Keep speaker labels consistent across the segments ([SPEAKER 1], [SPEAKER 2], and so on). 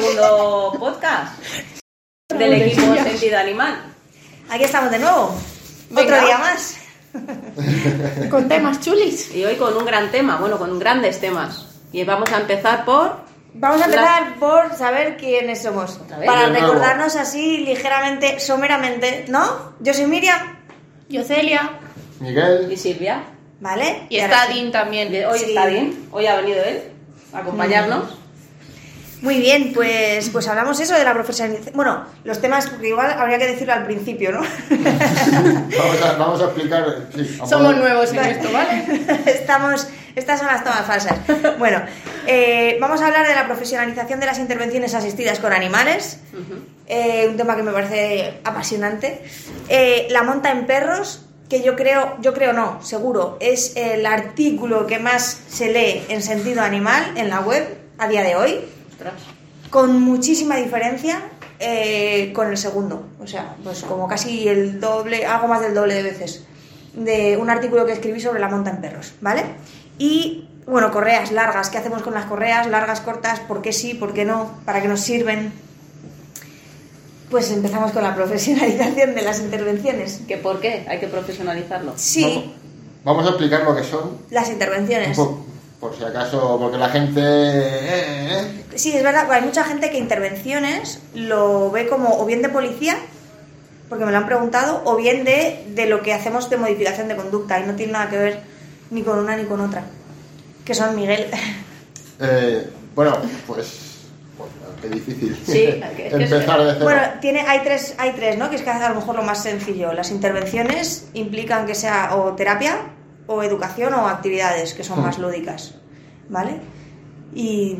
[SPEAKER 1] segundo podcast del equipo Sentido Animal.
[SPEAKER 2] Aquí estamos de nuevo.
[SPEAKER 1] Venga.
[SPEAKER 2] Otro día más.
[SPEAKER 3] Con temas chulis.
[SPEAKER 1] Y hoy con un gran tema, bueno, con grandes temas. Y vamos a empezar por...
[SPEAKER 2] Vamos a empezar por saber quiénes somos. Para recordarnos así ligeramente, someramente, ¿no? Yo soy Miriam,
[SPEAKER 3] Yo Celia.
[SPEAKER 4] Miguel,
[SPEAKER 1] Y Silvia.
[SPEAKER 2] ¿vale?
[SPEAKER 3] Y
[SPEAKER 2] ahora
[SPEAKER 3] está
[SPEAKER 2] sí.
[SPEAKER 3] Dean también.
[SPEAKER 1] Y Hoy
[SPEAKER 2] Sí.
[SPEAKER 1] está bien, hoy ha venido él a acompañarnos.
[SPEAKER 2] Muy bien, pues, pues hablamos eso de la profesionalización. Bueno, los temas, porque igual habría que decirlo al principio, ¿no?
[SPEAKER 4] vamos a, vamos a explicar. sí, a
[SPEAKER 3] Somos nuevos en esto, ¿vale?
[SPEAKER 2] Estamos, estas son las tomas falsas. Bueno, eh, vamos a hablar de la profesionalización de las intervenciones asistidas con animales. Eh, un tema que me parece apasionante. Eh, la monta en perros, que yo creo, yo creo no, seguro, es el artículo que más se lee en sentido animal en la web a día de hoy,
[SPEAKER 1] Ostras.
[SPEAKER 2] con muchísima diferencia eh, con el segundo. O sea, pues como casi el doble, algo más del doble de veces, de un artículo que escribí sobre la monta en perros, ¿vale? Y bueno, correas largas, ¿qué hacemos con las correas? Largas, cortas, ¿por qué sí, por qué no? ¿Para qué nos sirven? Pues empezamos con la profesionalización de las intervenciones.
[SPEAKER 1] ¿Que por qué? Hay que profesionalizarlo.
[SPEAKER 2] Sí,
[SPEAKER 4] Vamos, vamos a explicar lo que son.
[SPEAKER 2] las
[SPEAKER 4] un
[SPEAKER 2] intervenciones.
[SPEAKER 4] Po- por si acaso, porque la gente. eh, eh,
[SPEAKER 2] Sí, es verdad, hay mucha gente que intervenciones lo ve como o bien de policía, porque me lo han preguntado, o bien de, de lo que hacemos de modificación de conducta, y no tiene nada que ver ni con una ni con otra. Que son Miguel.
[SPEAKER 4] eh, bueno, pues. qué difícil.
[SPEAKER 1] Sí,
[SPEAKER 4] Empezar de cero.
[SPEAKER 2] Bueno, tiene, hay tres, hay tres, ¿no? Que es que a lo mejor lo más sencillo. Las intervenciones implican que sea o terapia, o educación, o actividades, que son más lúdicas. ¿Vale? Y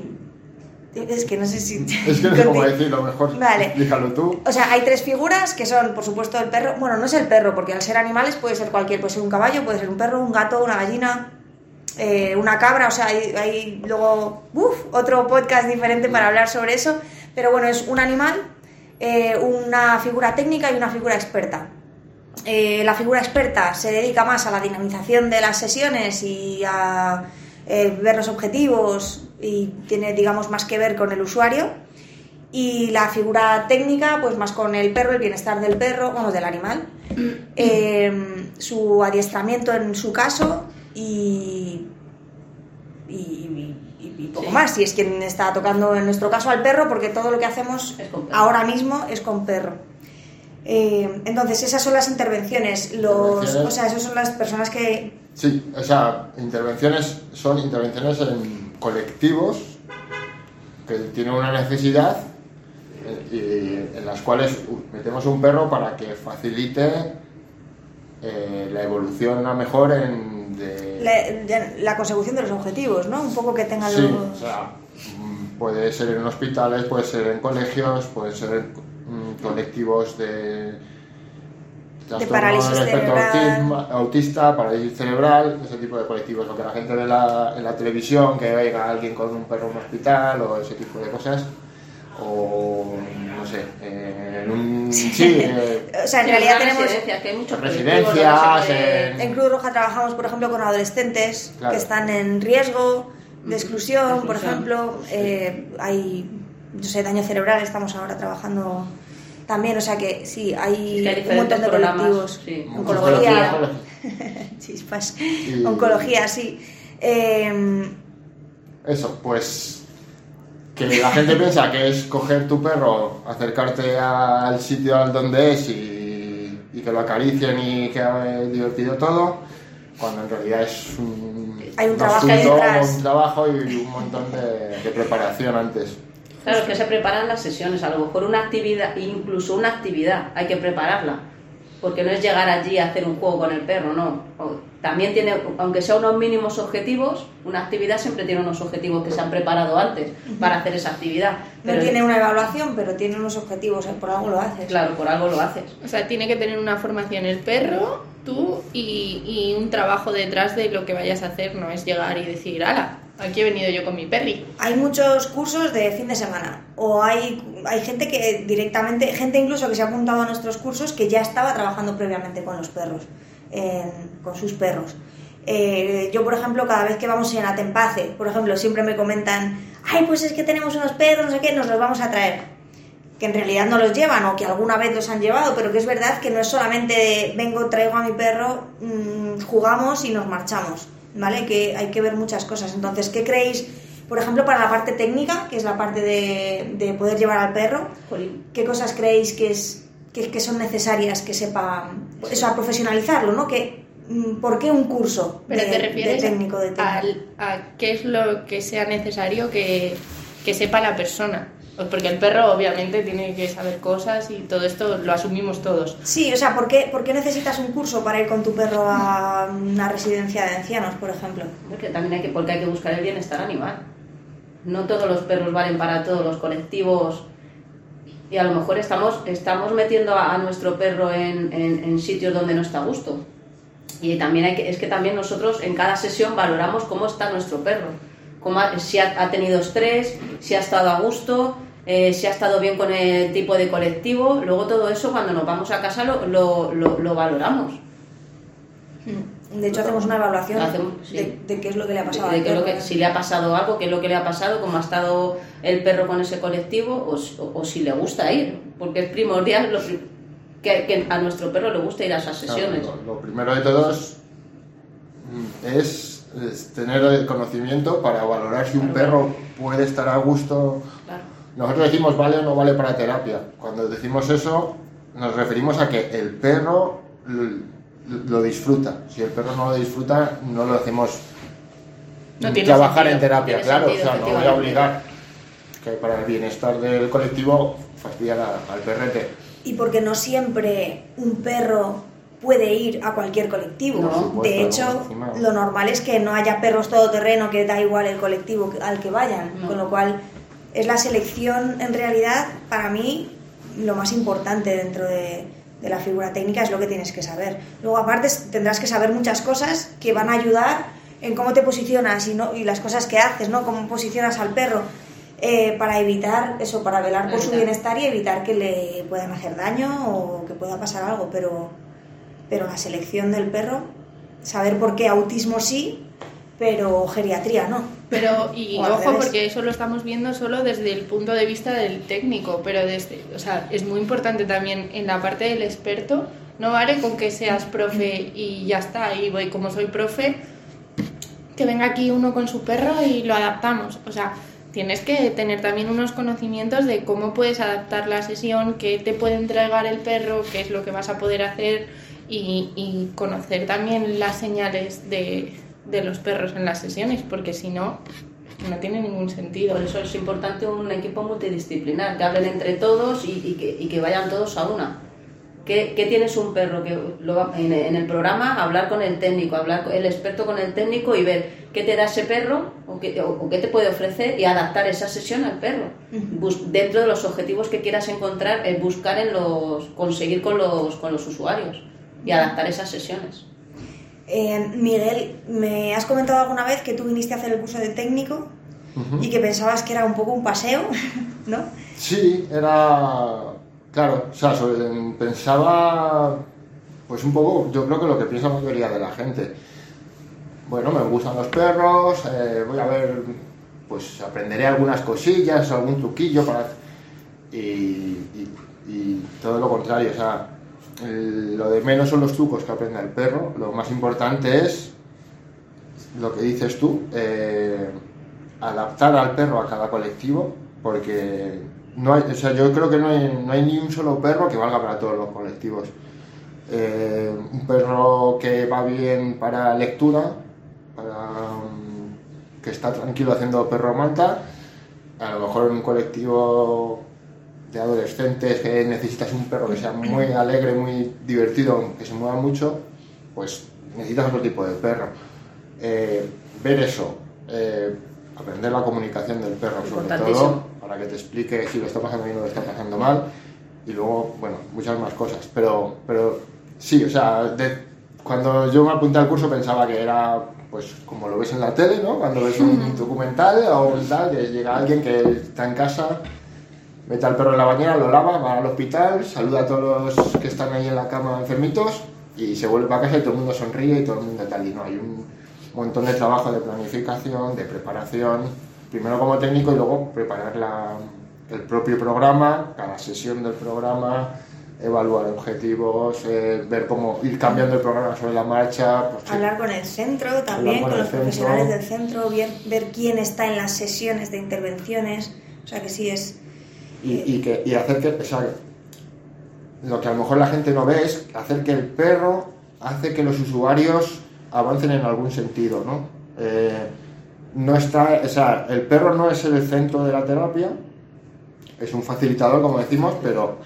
[SPEAKER 2] es que no sé si.
[SPEAKER 4] es que no sé cómo decirlo mejor.
[SPEAKER 2] Vale.
[SPEAKER 4] Dígalo tú.
[SPEAKER 2] O sea, hay tres figuras que son, por supuesto, el perro. Bueno, no es el perro, porque al ser animales puede ser cualquier, puede ser un caballo, puede ser un perro, un gato, una gallina, eh, una cabra. O sea, hay, hay luego uf, otro podcast diferente para hablar sobre eso. Pero bueno, es un animal, eh, una figura técnica y una figura experta. Eh, la figura experta se dedica más a la dinamización de las sesiones y a eh, ver los objetivos y tiene, digamos, más que ver con el usuario. Y la figura técnica, pues más con el perro, el bienestar del perro, bueno, del animal, eh, su adiestramiento en su caso y, y, y- y poco
[SPEAKER 1] Sí.
[SPEAKER 2] más. Si es quien está tocando en nuestro caso al perro, porque todo lo que hacemos ahora mismo es con perro. Eh, entonces, esas son las intervenciones. Los, o sea, esas son las personas que.
[SPEAKER 4] Sí, o sea, intervenciones son intervenciones en colectivos que tienen una necesidad eh, y en las cuales metemos un perro para que facilite eh, la evolución a mejor en de,
[SPEAKER 2] La, la consecución de los objetivos, ¿no? Un poco que tengan
[SPEAKER 4] sí,
[SPEAKER 2] los.
[SPEAKER 4] o sea, puede ser en hospitales, puede ser en colegios, puede ser en colectivos de trastorno
[SPEAKER 2] parálisis cerebral.
[SPEAKER 4] autista, parálisis cerebral, ese tipo de colectivos, lo que la gente ve la- en la televisión, que venga alguien con un perro en un hospital o ese tipo de cosas, o no sé, eh, en un sí, eh,
[SPEAKER 2] O sea, en realidad tenemos.
[SPEAKER 1] residencia, que hay muchos
[SPEAKER 4] Residencias, en-
[SPEAKER 2] En Cruz Roja trabajamos, por ejemplo, con adolescentes
[SPEAKER 4] Claro.
[SPEAKER 2] que están en riesgo de exclusión,
[SPEAKER 1] De
[SPEAKER 2] por
[SPEAKER 1] exclusión.
[SPEAKER 2] ejemplo. Eh, hay, no sé, daño cerebral, estamos ahora trabajando también. O sea que sí, hay,
[SPEAKER 1] Es que hay
[SPEAKER 2] un montón de colectivos.
[SPEAKER 1] sí.
[SPEAKER 2] Oncología,
[SPEAKER 4] Oncología.
[SPEAKER 2] chispas.
[SPEAKER 4] Y-
[SPEAKER 2] Oncología, sí. Eh,
[SPEAKER 4] Eso, pues que la gente piensa que es coger tu perro, acercarte al sitio al donde es y, y que lo acaricien y que es divertido todo, cuando en realidad es un,
[SPEAKER 2] Hay un
[SPEAKER 4] un
[SPEAKER 2] trabajo
[SPEAKER 4] asunto, un trabajo y un montón de, de preparación antes.
[SPEAKER 1] Claro, es que se preparan las sesiones, a lo mejor una actividad, incluso una actividad, hay que prepararla. Porque no es llegar allí a hacer un juego con el perro, no. O- También tiene, aunque sea unos mínimos objetivos, una actividad siempre tiene unos objetivos que se han preparado antes para hacer esa actividad.
[SPEAKER 2] no
[SPEAKER 1] Pero
[SPEAKER 2] tiene una evaluación, pero tiene unos objetivos, eh, por algo lo haces.
[SPEAKER 1] Claro, por algo lo haces.
[SPEAKER 3] O sea, tiene que tener una formación el perro, tú y, y un trabajo detrás de lo que vayas a hacer. No es llegar y decir, ala, aquí he venido yo con mi perri.
[SPEAKER 2] Hay muchos cursos de fin de semana o hay, hay gente que directamente, gente incluso que se ha apuntado a nuestros cursos que ya estaba trabajando previamente con los perros, con sus perros. Eh, yo, por ejemplo, cada vez que vamos en Atempace, por ejemplo, siempre me comentan, ay, pues es que tenemos unos perros, no sé qué, nos los vamos a traer. Que en realidad no los llevan o que alguna vez los han llevado, pero que es verdad que no es solamente vengo, traigo a mi perro, mm, jugamos y nos marchamos, ¿vale? Que hay que ver muchas cosas. Entonces, ¿qué creéis? Por ejemplo, para la parte técnica, que es la parte de, de poder llevar al perro. ¿qué cosas creéis que, es, que, que son necesarias que sepa, eso, a profesionalizarlo, ¿no? Que, mm, ¿Por qué un curso
[SPEAKER 3] Pero
[SPEAKER 2] de,
[SPEAKER 3] te refieres
[SPEAKER 2] de técnico de
[SPEAKER 3] al- a qué es lo que sea necesario que, que sepa la persona. Pues porque el perro obviamente tiene que saber cosas y todo esto lo asumimos todos.
[SPEAKER 2] Sí, o sea, ¿por qué, ¿por qué necesitas un curso para ir con tu perro a una residencia de ancianos, por ejemplo?
[SPEAKER 1] Porque también hay que, porque hay que buscar el bienestar animal. No todos los perros valen para todos los colectivos. Y a lo mejor estamos, estamos metiendo a, a nuestro perro en, en- en sitios donde no está a gusto. Y también hay que, es que también nosotros en cada sesión valoramos cómo está nuestro perro. Cómo ha- si ha, ha tenido estrés, si ha estado a gusto, eh, si ha estado bien con el tipo de colectivo. Luego todo eso cuando nos vamos a casa lo, lo- lo- lo valoramos.
[SPEAKER 2] De hecho, hacemos una evaluación
[SPEAKER 1] Hacemos, sí.
[SPEAKER 2] de, de qué es lo que le ha pasado
[SPEAKER 1] de
[SPEAKER 2] al
[SPEAKER 1] qué es lo
[SPEAKER 2] perro.
[SPEAKER 1] que, si le ha pasado algo, qué es lo que le ha pasado, cómo ha estado el perro con ese colectivo o, si- o- o si le gusta ir, porque es primordial lo pri- que, que a nuestro perro le gusta ir a esas sesiones.
[SPEAKER 4] Claro, lo, lo primero de todo es, mm, es, tener el conocimiento para valorar si un perro puede estar a gusto.
[SPEAKER 1] Claro.
[SPEAKER 4] Nosotros decimos vale o no vale para terapia. Cuando decimos eso, nos referimos a que el perro lo disfruta. Si el perro no lo disfruta, no lo hacemos
[SPEAKER 3] No tiene
[SPEAKER 4] trabajar
[SPEAKER 3] sentido,
[SPEAKER 4] en terapia,
[SPEAKER 1] tiene
[SPEAKER 4] claro.
[SPEAKER 1] sentido,
[SPEAKER 4] o sea, no voy a obligar que para el bienestar del colectivo fastidiar a- al perrete.
[SPEAKER 2] Y porque no siempre un perro puede ir a cualquier colectivo.
[SPEAKER 1] No,
[SPEAKER 4] supuesto,
[SPEAKER 2] de hecho, lo normal es que no haya perros todoterreno que da igual el colectivo al que vayan.
[SPEAKER 1] No.
[SPEAKER 2] Con lo cual, es la selección, en realidad, para mí, lo más importante dentro de, de la figura técnica es lo que tienes que saber. Luego, aparte, tendrás que saber muchas cosas que van a ayudar en cómo te posicionas y, no, y las cosas que haces, ¿no? Cómo posicionas al perro. eh, para evitar eso, para velar por su bienestar y evitar que le puedan hacer daño o que pueda pasar algo, pero, pero la selección del perro, saber por qué autismo sí, pero geriatría no.
[SPEAKER 3] Pero, y
[SPEAKER 2] O
[SPEAKER 3] ojo, porque eso lo estamos viendo solo desde el punto de vista del técnico, pero desde, o sea, es muy importante también en la parte del experto, no vale con que seas profe y ya está, y voy como soy profe, que venga aquí uno con su perro y lo adaptamos. O sea, tienes que tener también unos conocimientos de cómo puedes adaptar la sesión, qué te puede entregar el perro, qué es lo que vas a poder hacer y, y conocer también las señales de, de los perros en las sesiones, porque si no, no tiene ningún sentido.
[SPEAKER 1] Por eso es importante un equipo multidisciplinar, que hablen entre todos y, y que, y que vayan todos a una. ¿Qué, qué tienes un perro? Que lo en, en el programa hablar con el técnico, hablar con el experto con el técnico y ver qué te da ese perro o qué, o- o qué te puede ofrecer y adaptar esa sesión al perro. Bus- dentro de los objetivos que quieras encontrar, el buscar en los, conseguir con los, con los usuarios y adaptar esas sesiones.
[SPEAKER 2] Eh, Miguel, me has comentado alguna vez que tú viniste a hacer el curso de técnico y que pensabas que era un poco un paseo, ¿no?
[SPEAKER 4] Sí, era. Claro, o sea, sobre- pensaba. Pues un poco, yo creo que lo que piensa la mayoría de la gente. Bueno, me gustan los perros, eh, voy a ver. Pues aprenderé algunas cosillas, algún truquillo para. Y, y- y todo lo contrario, o sea, el- lo de menos son los trucos que aprende el perro, lo más importante es lo que dices tú, eh, adaptar al perro a cada colectivo, porque no hay, o sea, yo creo que no hay, no hay ni un solo perro que valga para todos los colectivos. Eh, un perro que va bien para lectura, para, mm, que está tranquilo haciendo perro manta, a lo mejor en un colectivo de adolescentes que necesitas un perro que sea muy alegre, muy divertido, que se mueva mucho, pues necesitas otro tipo de perro. Eh, ver eso, eh, aprender la comunicación del perro sobre todo, para que te explique si lo está pasando bien o lo está pasando mal, y luego, bueno, muchas más cosas. Pero, pero sí, o sea, de- cuando yo me apunté al curso pensaba que era pues como lo ves en la tele, ¿no? Cuando ves un documental o un tal, que llega alguien que está en casa, mete al perro en la bañera, lo lava, va al hospital, saluda a todos los que están ahí en la cama enfermitos y se vuelve para casa y todo el mundo sonríe y todo el mundo tal. Y no, hay un montón de trabajo de planificación, de preparación primero como técnico y luego preparar la, el propio programa, cada sesión del programa, evaluar objetivos, eh, ver cómo ir cambiando el programa sobre la marcha. pues, sí.
[SPEAKER 2] Hablar con el centro también,
[SPEAKER 4] con
[SPEAKER 2] con, los
[SPEAKER 4] centro.
[SPEAKER 2] profesionales del centro, ver, ver quién está en las sesiones de intervenciones. O sea que sí es.
[SPEAKER 4] Y, hacer que, o sea, lo que a lo mejor la gente no ve es hacer que el perro hace que los usuarios avancen en algún sentido, ¿no? Eh, no está, o sea, el perro no es el centro de la terapia, es un facilitador, como decimos, pero,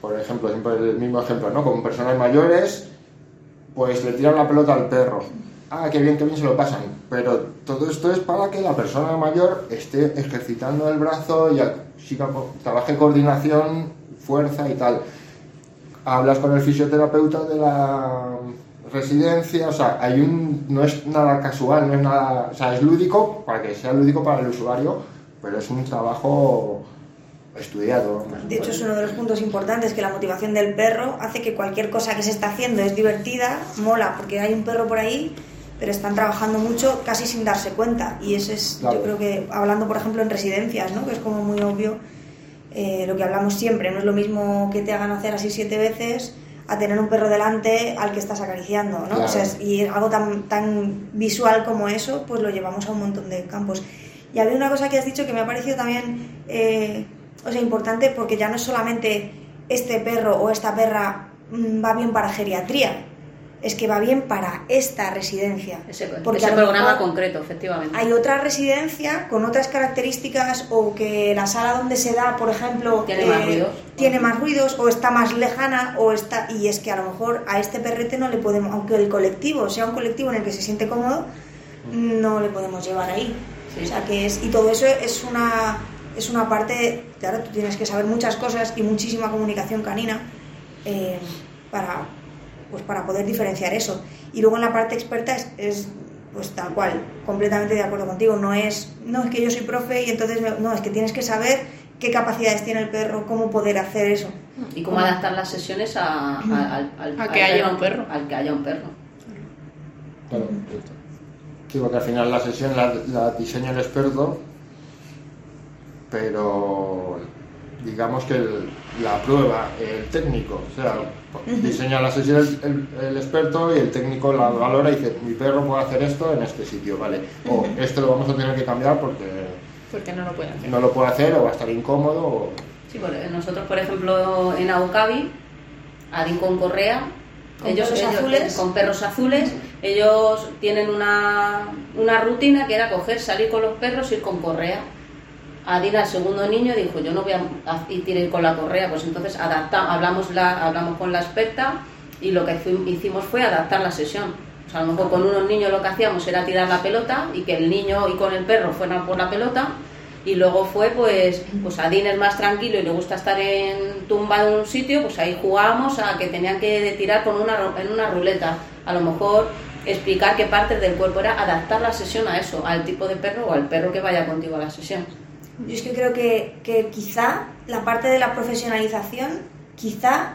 [SPEAKER 4] por ejemplo, siempre el mismo ejemplo, ¿no? Con personas mayores, pues le tiran la pelota al perro. Ah, qué bien, qué bien se lo pasan. Pero todo esto es para que la persona mayor esté ejercitando el brazo y co- trabaje coordinación, fuerza y tal. Hablas con el fisioterapeuta de la residencia, o sea, hay un, no es nada casual, no es nada, o sea, es lúdico para que sea lúdico para el usuario, pero es un trabajo estudiado.
[SPEAKER 2] De hecho, es uno de los puntos importantes que la motivación del perro hace que cualquier cosa que se está haciendo es divertida, mola, porque hay un perro por ahí, pero están trabajando mucho casi sin darse cuenta. Y eso es,
[SPEAKER 4] Claro.
[SPEAKER 2] yo creo que, hablando por ejemplo en residencias, ¿no? que es como muy obvio, eh, lo que hablamos siempre, no es lo mismo que te hagan hacer así siete veces a tener un perro delante al que estás acariciando, ¿no?
[SPEAKER 4] Claro.
[SPEAKER 2] O sea, y algo tan, tan visual como eso, pues lo llevamos a un montón de campos. Y había una cosa que has dicho que me ha parecido también eh, o sea, importante porque ya no es solamente este perro o esta perra mm, va bien para geriatría, es que va bien para esta residencia.
[SPEAKER 1] Ese,
[SPEAKER 2] Porque
[SPEAKER 1] ese programa
[SPEAKER 2] mejor
[SPEAKER 1] concreto, efectivamente.
[SPEAKER 2] Hay otra residencia con otras características o que la sala donde se da, por ejemplo,
[SPEAKER 1] Tiene más ruidos.
[SPEAKER 2] tiene más ruidos o está más lejana o está y es que a lo mejor a este perrete no le podemos, aunque el colectivo sea un colectivo en el que se siente cómodo, no le podemos llevar ahí.
[SPEAKER 1] Sí.
[SPEAKER 2] O sea que es y todo eso es una es una parte, claro, tú tienes que saber muchas cosas y muchísima comunicación canina eh, para pues para poder diferenciar eso. Y luego en la parte experta es, es, pues tal cual, completamente de acuerdo contigo. No es, no es que yo soy profe y entonces me- no, es que tienes que saber qué capacidades tiene el perro, cómo poder hacer eso.
[SPEAKER 1] Y cómo adaptar las sesiones a, a- al, al-
[SPEAKER 3] A
[SPEAKER 1] al
[SPEAKER 3] que haya un perro.
[SPEAKER 1] Al que haya un perro.
[SPEAKER 4] Claro. Sí, porque al final la sesión la, la diseña el experto, pero digamos que el- la prueba, el técnico, o sea, diseña la sesión el, el- el experto y el técnico la valora y dice, mi perro puede hacer esto en este sitio, ¿vale? O esto lo vamos a tener que cambiar porque
[SPEAKER 3] Porque no lo pueden hacer.
[SPEAKER 4] no lo puede hacer o va a estar incómodo. o-
[SPEAKER 1] Sí, por- nosotros, por ejemplo, en Aucavi, Adin con Correa,
[SPEAKER 2] Con
[SPEAKER 1] ellos,
[SPEAKER 2] perros
[SPEAKER 1] ellos-
[SPEAKER 2] azules.
[SPEAKER 1] con perros azules, ellos tienen una, una rutina que era coger, salir con los perros y ir con correa. Adina, el segundo niño, dijo, yo no voy a, a ir con la correa, pues entonces adapta, hablamos, la, hablamos con la experta y lo que hicimos fue adaptar la sesión. O sea, a lo mejor con unos niños lo que hacíamos era tirar la pelota y que el niño y con el perro fueran por la pelota y luego fue pues pues Adin es más tranquilo y le gusta estar en tumba en un sitio, pues ahí jugábamos a que tenían que tirar con una, en una ruleta. A lo mejor explicar qué partes del cuerpo era adaptar la sesión a eso, al tipo de perro o al perro que vaya contigo a la sesión.
[SPEAKER 2] Yo es que creo que, que quizá la parte de la profesionalización, quizá,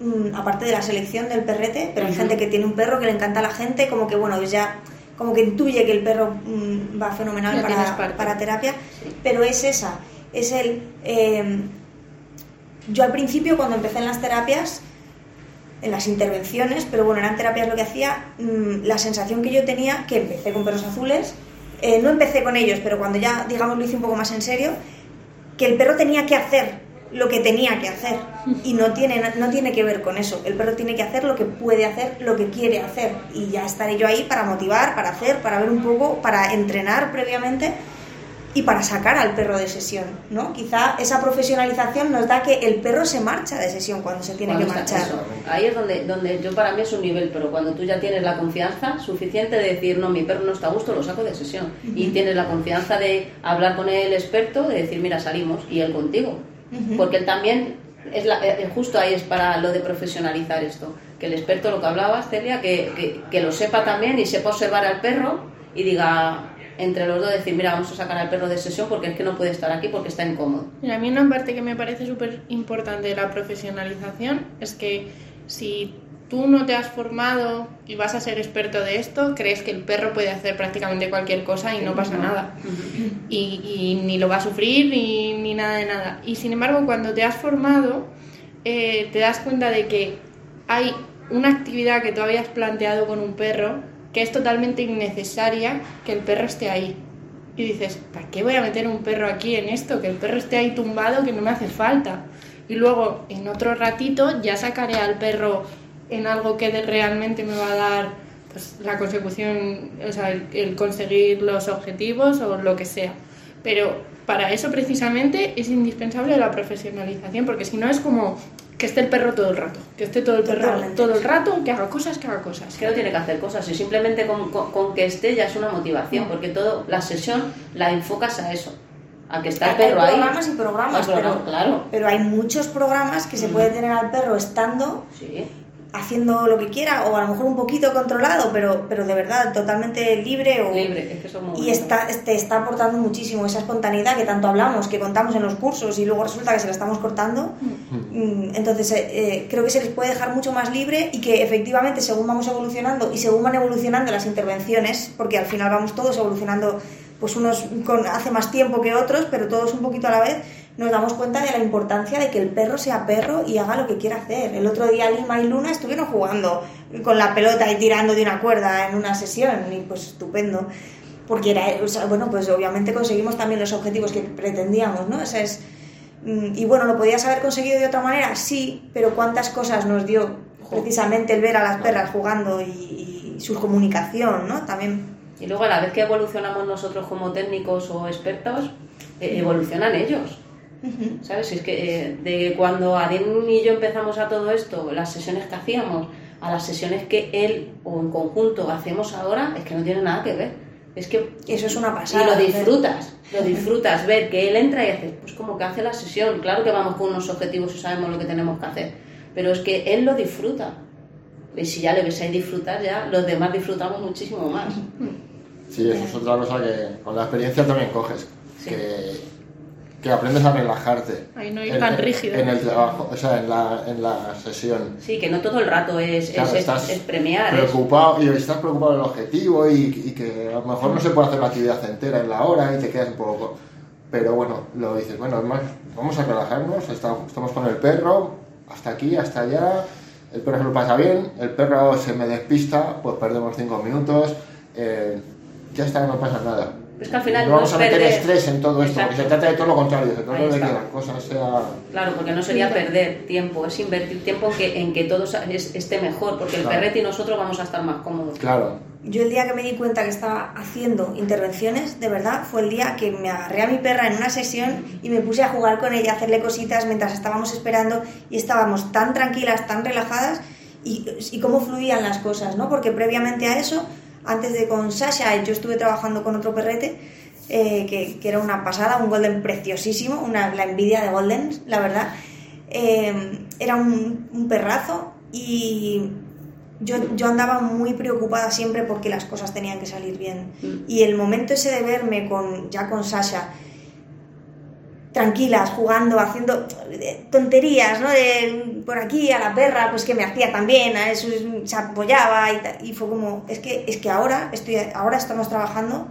[SPEAKER 2] mm, aparte de la selección del perrete, pero hay gente que tiene un perro que le encanta a la gente, como que bueno, ya como que intuye que el perro mm, va fenomenal para, para terapia,
[SPEAKER 1] Sí.
[SPEAKER 2] pero es esa, es el... eh, yo al principio cuando empecé en las terapias, en las intervenciones, pero bueno, eran terapias lo que hacía, mm, la sensación que yo tenía, que empecé con perros azules, eh, no empecé con ellos, pero cuando ya, digamos, lo hice un poco más en serio, que el perro tenía que hacer lo que tenía que hacer. Y no tiene, no tiene que ver con eso. El perro tiene que hacer lo que puede hacer, lo que quiere hacer. Y ya estaré yo ahí para motivar, para hacer, para ver un poco, para entrenar previamente y para sacar al perro de sesión, ¿no? Quizá esa profesionalización nos da que el perro se marcha de sesión cuando se tiene que
[SPEAKER 1] Cuando
[SPEAKER 2] marchar.
[SPEAKER 1] eso. Ahí es donde, donde yo para mí es un nivel, pero cuando tú ya tienes la confianza suficiente de decir, no, mi perro no está a gusto, lo saco de sesión. Y tienes la confianza de hablar con el experto, de decir, mira, salimos, y él contigo. Porque él también, es la- eh, justo ahí es para lo de profesionalizar esto. Que el experto, lo que hablabas, Celia, que, que, que lo sepa también y sepa observar al perro y diga entre los dos, decir, mira, vamos a sacar al perro de sesión porque es que no puede estar aquí porque está incómodo.
[SPEAKER 3] Mira, a mí una parte que me parece súper importante de la profesionalización es que si tú no te has formado y vas a ser experto de esto, crees que el perro puede hacer prácticamente cualquier cosa y no pasa nada. Y, y ni lo va a sufrir ni, ni nada de nada. Y sin embargo, cuando te has formado, eh, te das cuenta de que hay una actividad que tú habías planteado con un perro que es totalmente innecesaria que el perro esté ahí. Y dices, ¿para qué voy a meter un perro aquí en esto? Que el perro esté ahí tumbado, que no me hace falta. Y luego, en otro ratito, ya sacaré al perro en algo que realmente me va a dar pues, la consecución, o sea, el conseguir los objetivos o lo que sea. Pero para eso precisamente es indispensable la profesionalización, porque si no es como que esté el perro todo el rato, que esté todo el perro
[SPEAKER 2] Totalmente.
[SPEAKER 3] todo el rato, que haga cosas, que haga cosas.
[SPEAKER 1] Que no tiene que hacer cosas, y simplemente con, con- con que esté ya es una motivación, porque todo la sesión la enfocas a eso, a que está el
[SPEAKER 2] Hay
[SPEAKER 1] perro ahí.
[SPEAKER 2] programas y programas,
[SPEAKER 1] Hay programas,
[SPEAKER 2] pero,
[SPEAKER 1] claro.
[SPEAKER 2] pero hay muchos programas que se puede tener al perro estando
[SPEAKER 1] Sí.
[SPEAKER 2] Haciendo lo que quiera o a lo mejor un poquito controlado, pero, pero de verdad totalmente libre o
[SPEAKER 1] Libre, es que muy
[SPEAKER 2] y está, te está aportando muchísimo esa espontaneidad que tanto hablamos, que contamos en los cursos y luego resulta que se la estamos cortando. Mm, Entonces eh, eh, creo que se les puede dejar mucho más libre y que efectivamente según vamos evolucionando y según van evolucionando las intervenciones, porque al final vamos todos evolucionando, pues unos con, hace más tiempo que otros, pero todos un poquito a la vez, nos damos cuenta de la importancia de que el perro sea perro y haga lo que quiera hacer. El otro día Lima y Luna estuvieron jugando con la pelota y tirando de una cuerda en una sesión y pues estupendo. Porque era, o sea, bueno, pues obviamente conseguimos también los objetivos que pretendíamos, ¿no? Esa es, mm, y bueno, ¿lo podías haber conseguido de otra manera? Sí, pero ¿cuántas cosas nos dio precisamente el ver a las perras jugando y, y su comunicación, ¿no? También
[SPEAKER 1] Y luego a la vez que evolucionamos nosotros como técnicos o expertos, eh, evolucionan ellos. ¿Sabes? Es que eh, de cuando Adin y yo empezamos a todo esto, las sesiones que hacíamos, a las sesiones que él o en conjunto hacemos ahora, es que no tiene nada que ver. Es que
[SPEAKER 2] eso es una
[SPEAKER 1] y
[SPEAKER 2] pasada.
[SPEAKER 1] lo disfrutas, lo disfrutas, ver que él entra y hace, pues como que hace la sesión. Claro que vamos con unos objetivos y sabemos lo que tenemos que hacer, pero es que él lo disfruta. Y si ya le ves ahí disfrutar, ya los demás disfrutamos muchísimo más.
[SPEAKER 4] Sí, eso es otra cosa que con la experiencia también coges.
[SPEAKER 1] Sí.
[SPEAKER 4] Que, que aprendes a relajarte.
[SPEAKER 3] Ay, no ir
[SPEAKER 4] En-
[SPEAKER 3] tan rígido.
[SPEAKER 4] En el trabajo, o sea, en la, en la sesión.
[SPEAKER 1] Sí, que no todo el rato es, es-
[SPEAKER 4] Claro,
[SPEAKER 1] es-
[SPEAKER 4] estás
[SPEAKER 1] es premiar. es-
[SPEAKER 4] preocupado y estás preocupado del objetivo y, y que a lo mejor no se puede hacer la actividad entera en la hora y te quedas un poco pero bueno lo dices bueno es más, vamos a relajarnos está- estamos con el perro hasta aquí hasta allá el perro se lo pasa bien el perro se me despista pues perdemos cinco minutos eh, ya está no pasa nada
[SPEAKER 1] Es que al final
[SPEAKER 4] no
[SPEAKER 1] no
[SPEAKER 4] vamos a
[SPEAKER 1] es
[SPEAKER 4] meter
[SPEAKER 1] perder.
[SPEAKER 4] estrés en todo esto porque se
[SPEAKER 1] Exacto.
[SPEAKER 4] trata de todo lo contrario se trata de que
[SPEAKER 1] está.
[SPEAKER 4] la cosa sea
[SPEAKER 1] Claro, porque no sería perder tiempo, es invertir tiempo en que, en que todo es- esté mejor, porque el
[SPEAKER 4] Claro.
[SPEAKER 1] perrete y nosotros vamos a estar más cómodos.
[SPEAKER 4] claro
[SPEAKER 2] Yo el día que me di cuenta que estaba haciendo intervenciones, de verdad, fue el día que me agarré a mi perra en una sesión y me puse a jugar con ella, a hacerle cositas mientras estábamos esperando y estábamos tan tranquilas, tan relajadas y, y cómo fluían las cosas, ¿no? Porque previamente a eso, antes de con Sasha, yo estuve trabajando con otro perrete eh, que, que era una pasada, un golden preciosísimo, una, la envidia de goldens, la verdad. Eh, era un, un perrazo y yo, yo andaba muy preocupada siempre porque las cosas tenían que salir bien.
[SPEAKER 1] Mm.
[SPEAKER 2] Y el momento ese de verme con, ya con Sasha, tranquilas, jugando, haciendo eh, tonterías, ¿no? De por aquí a la perra, pues que me hacía también, a eso se apoyaba y, y fue como, es que, es que ahora, estoy, ahora estamos trabajando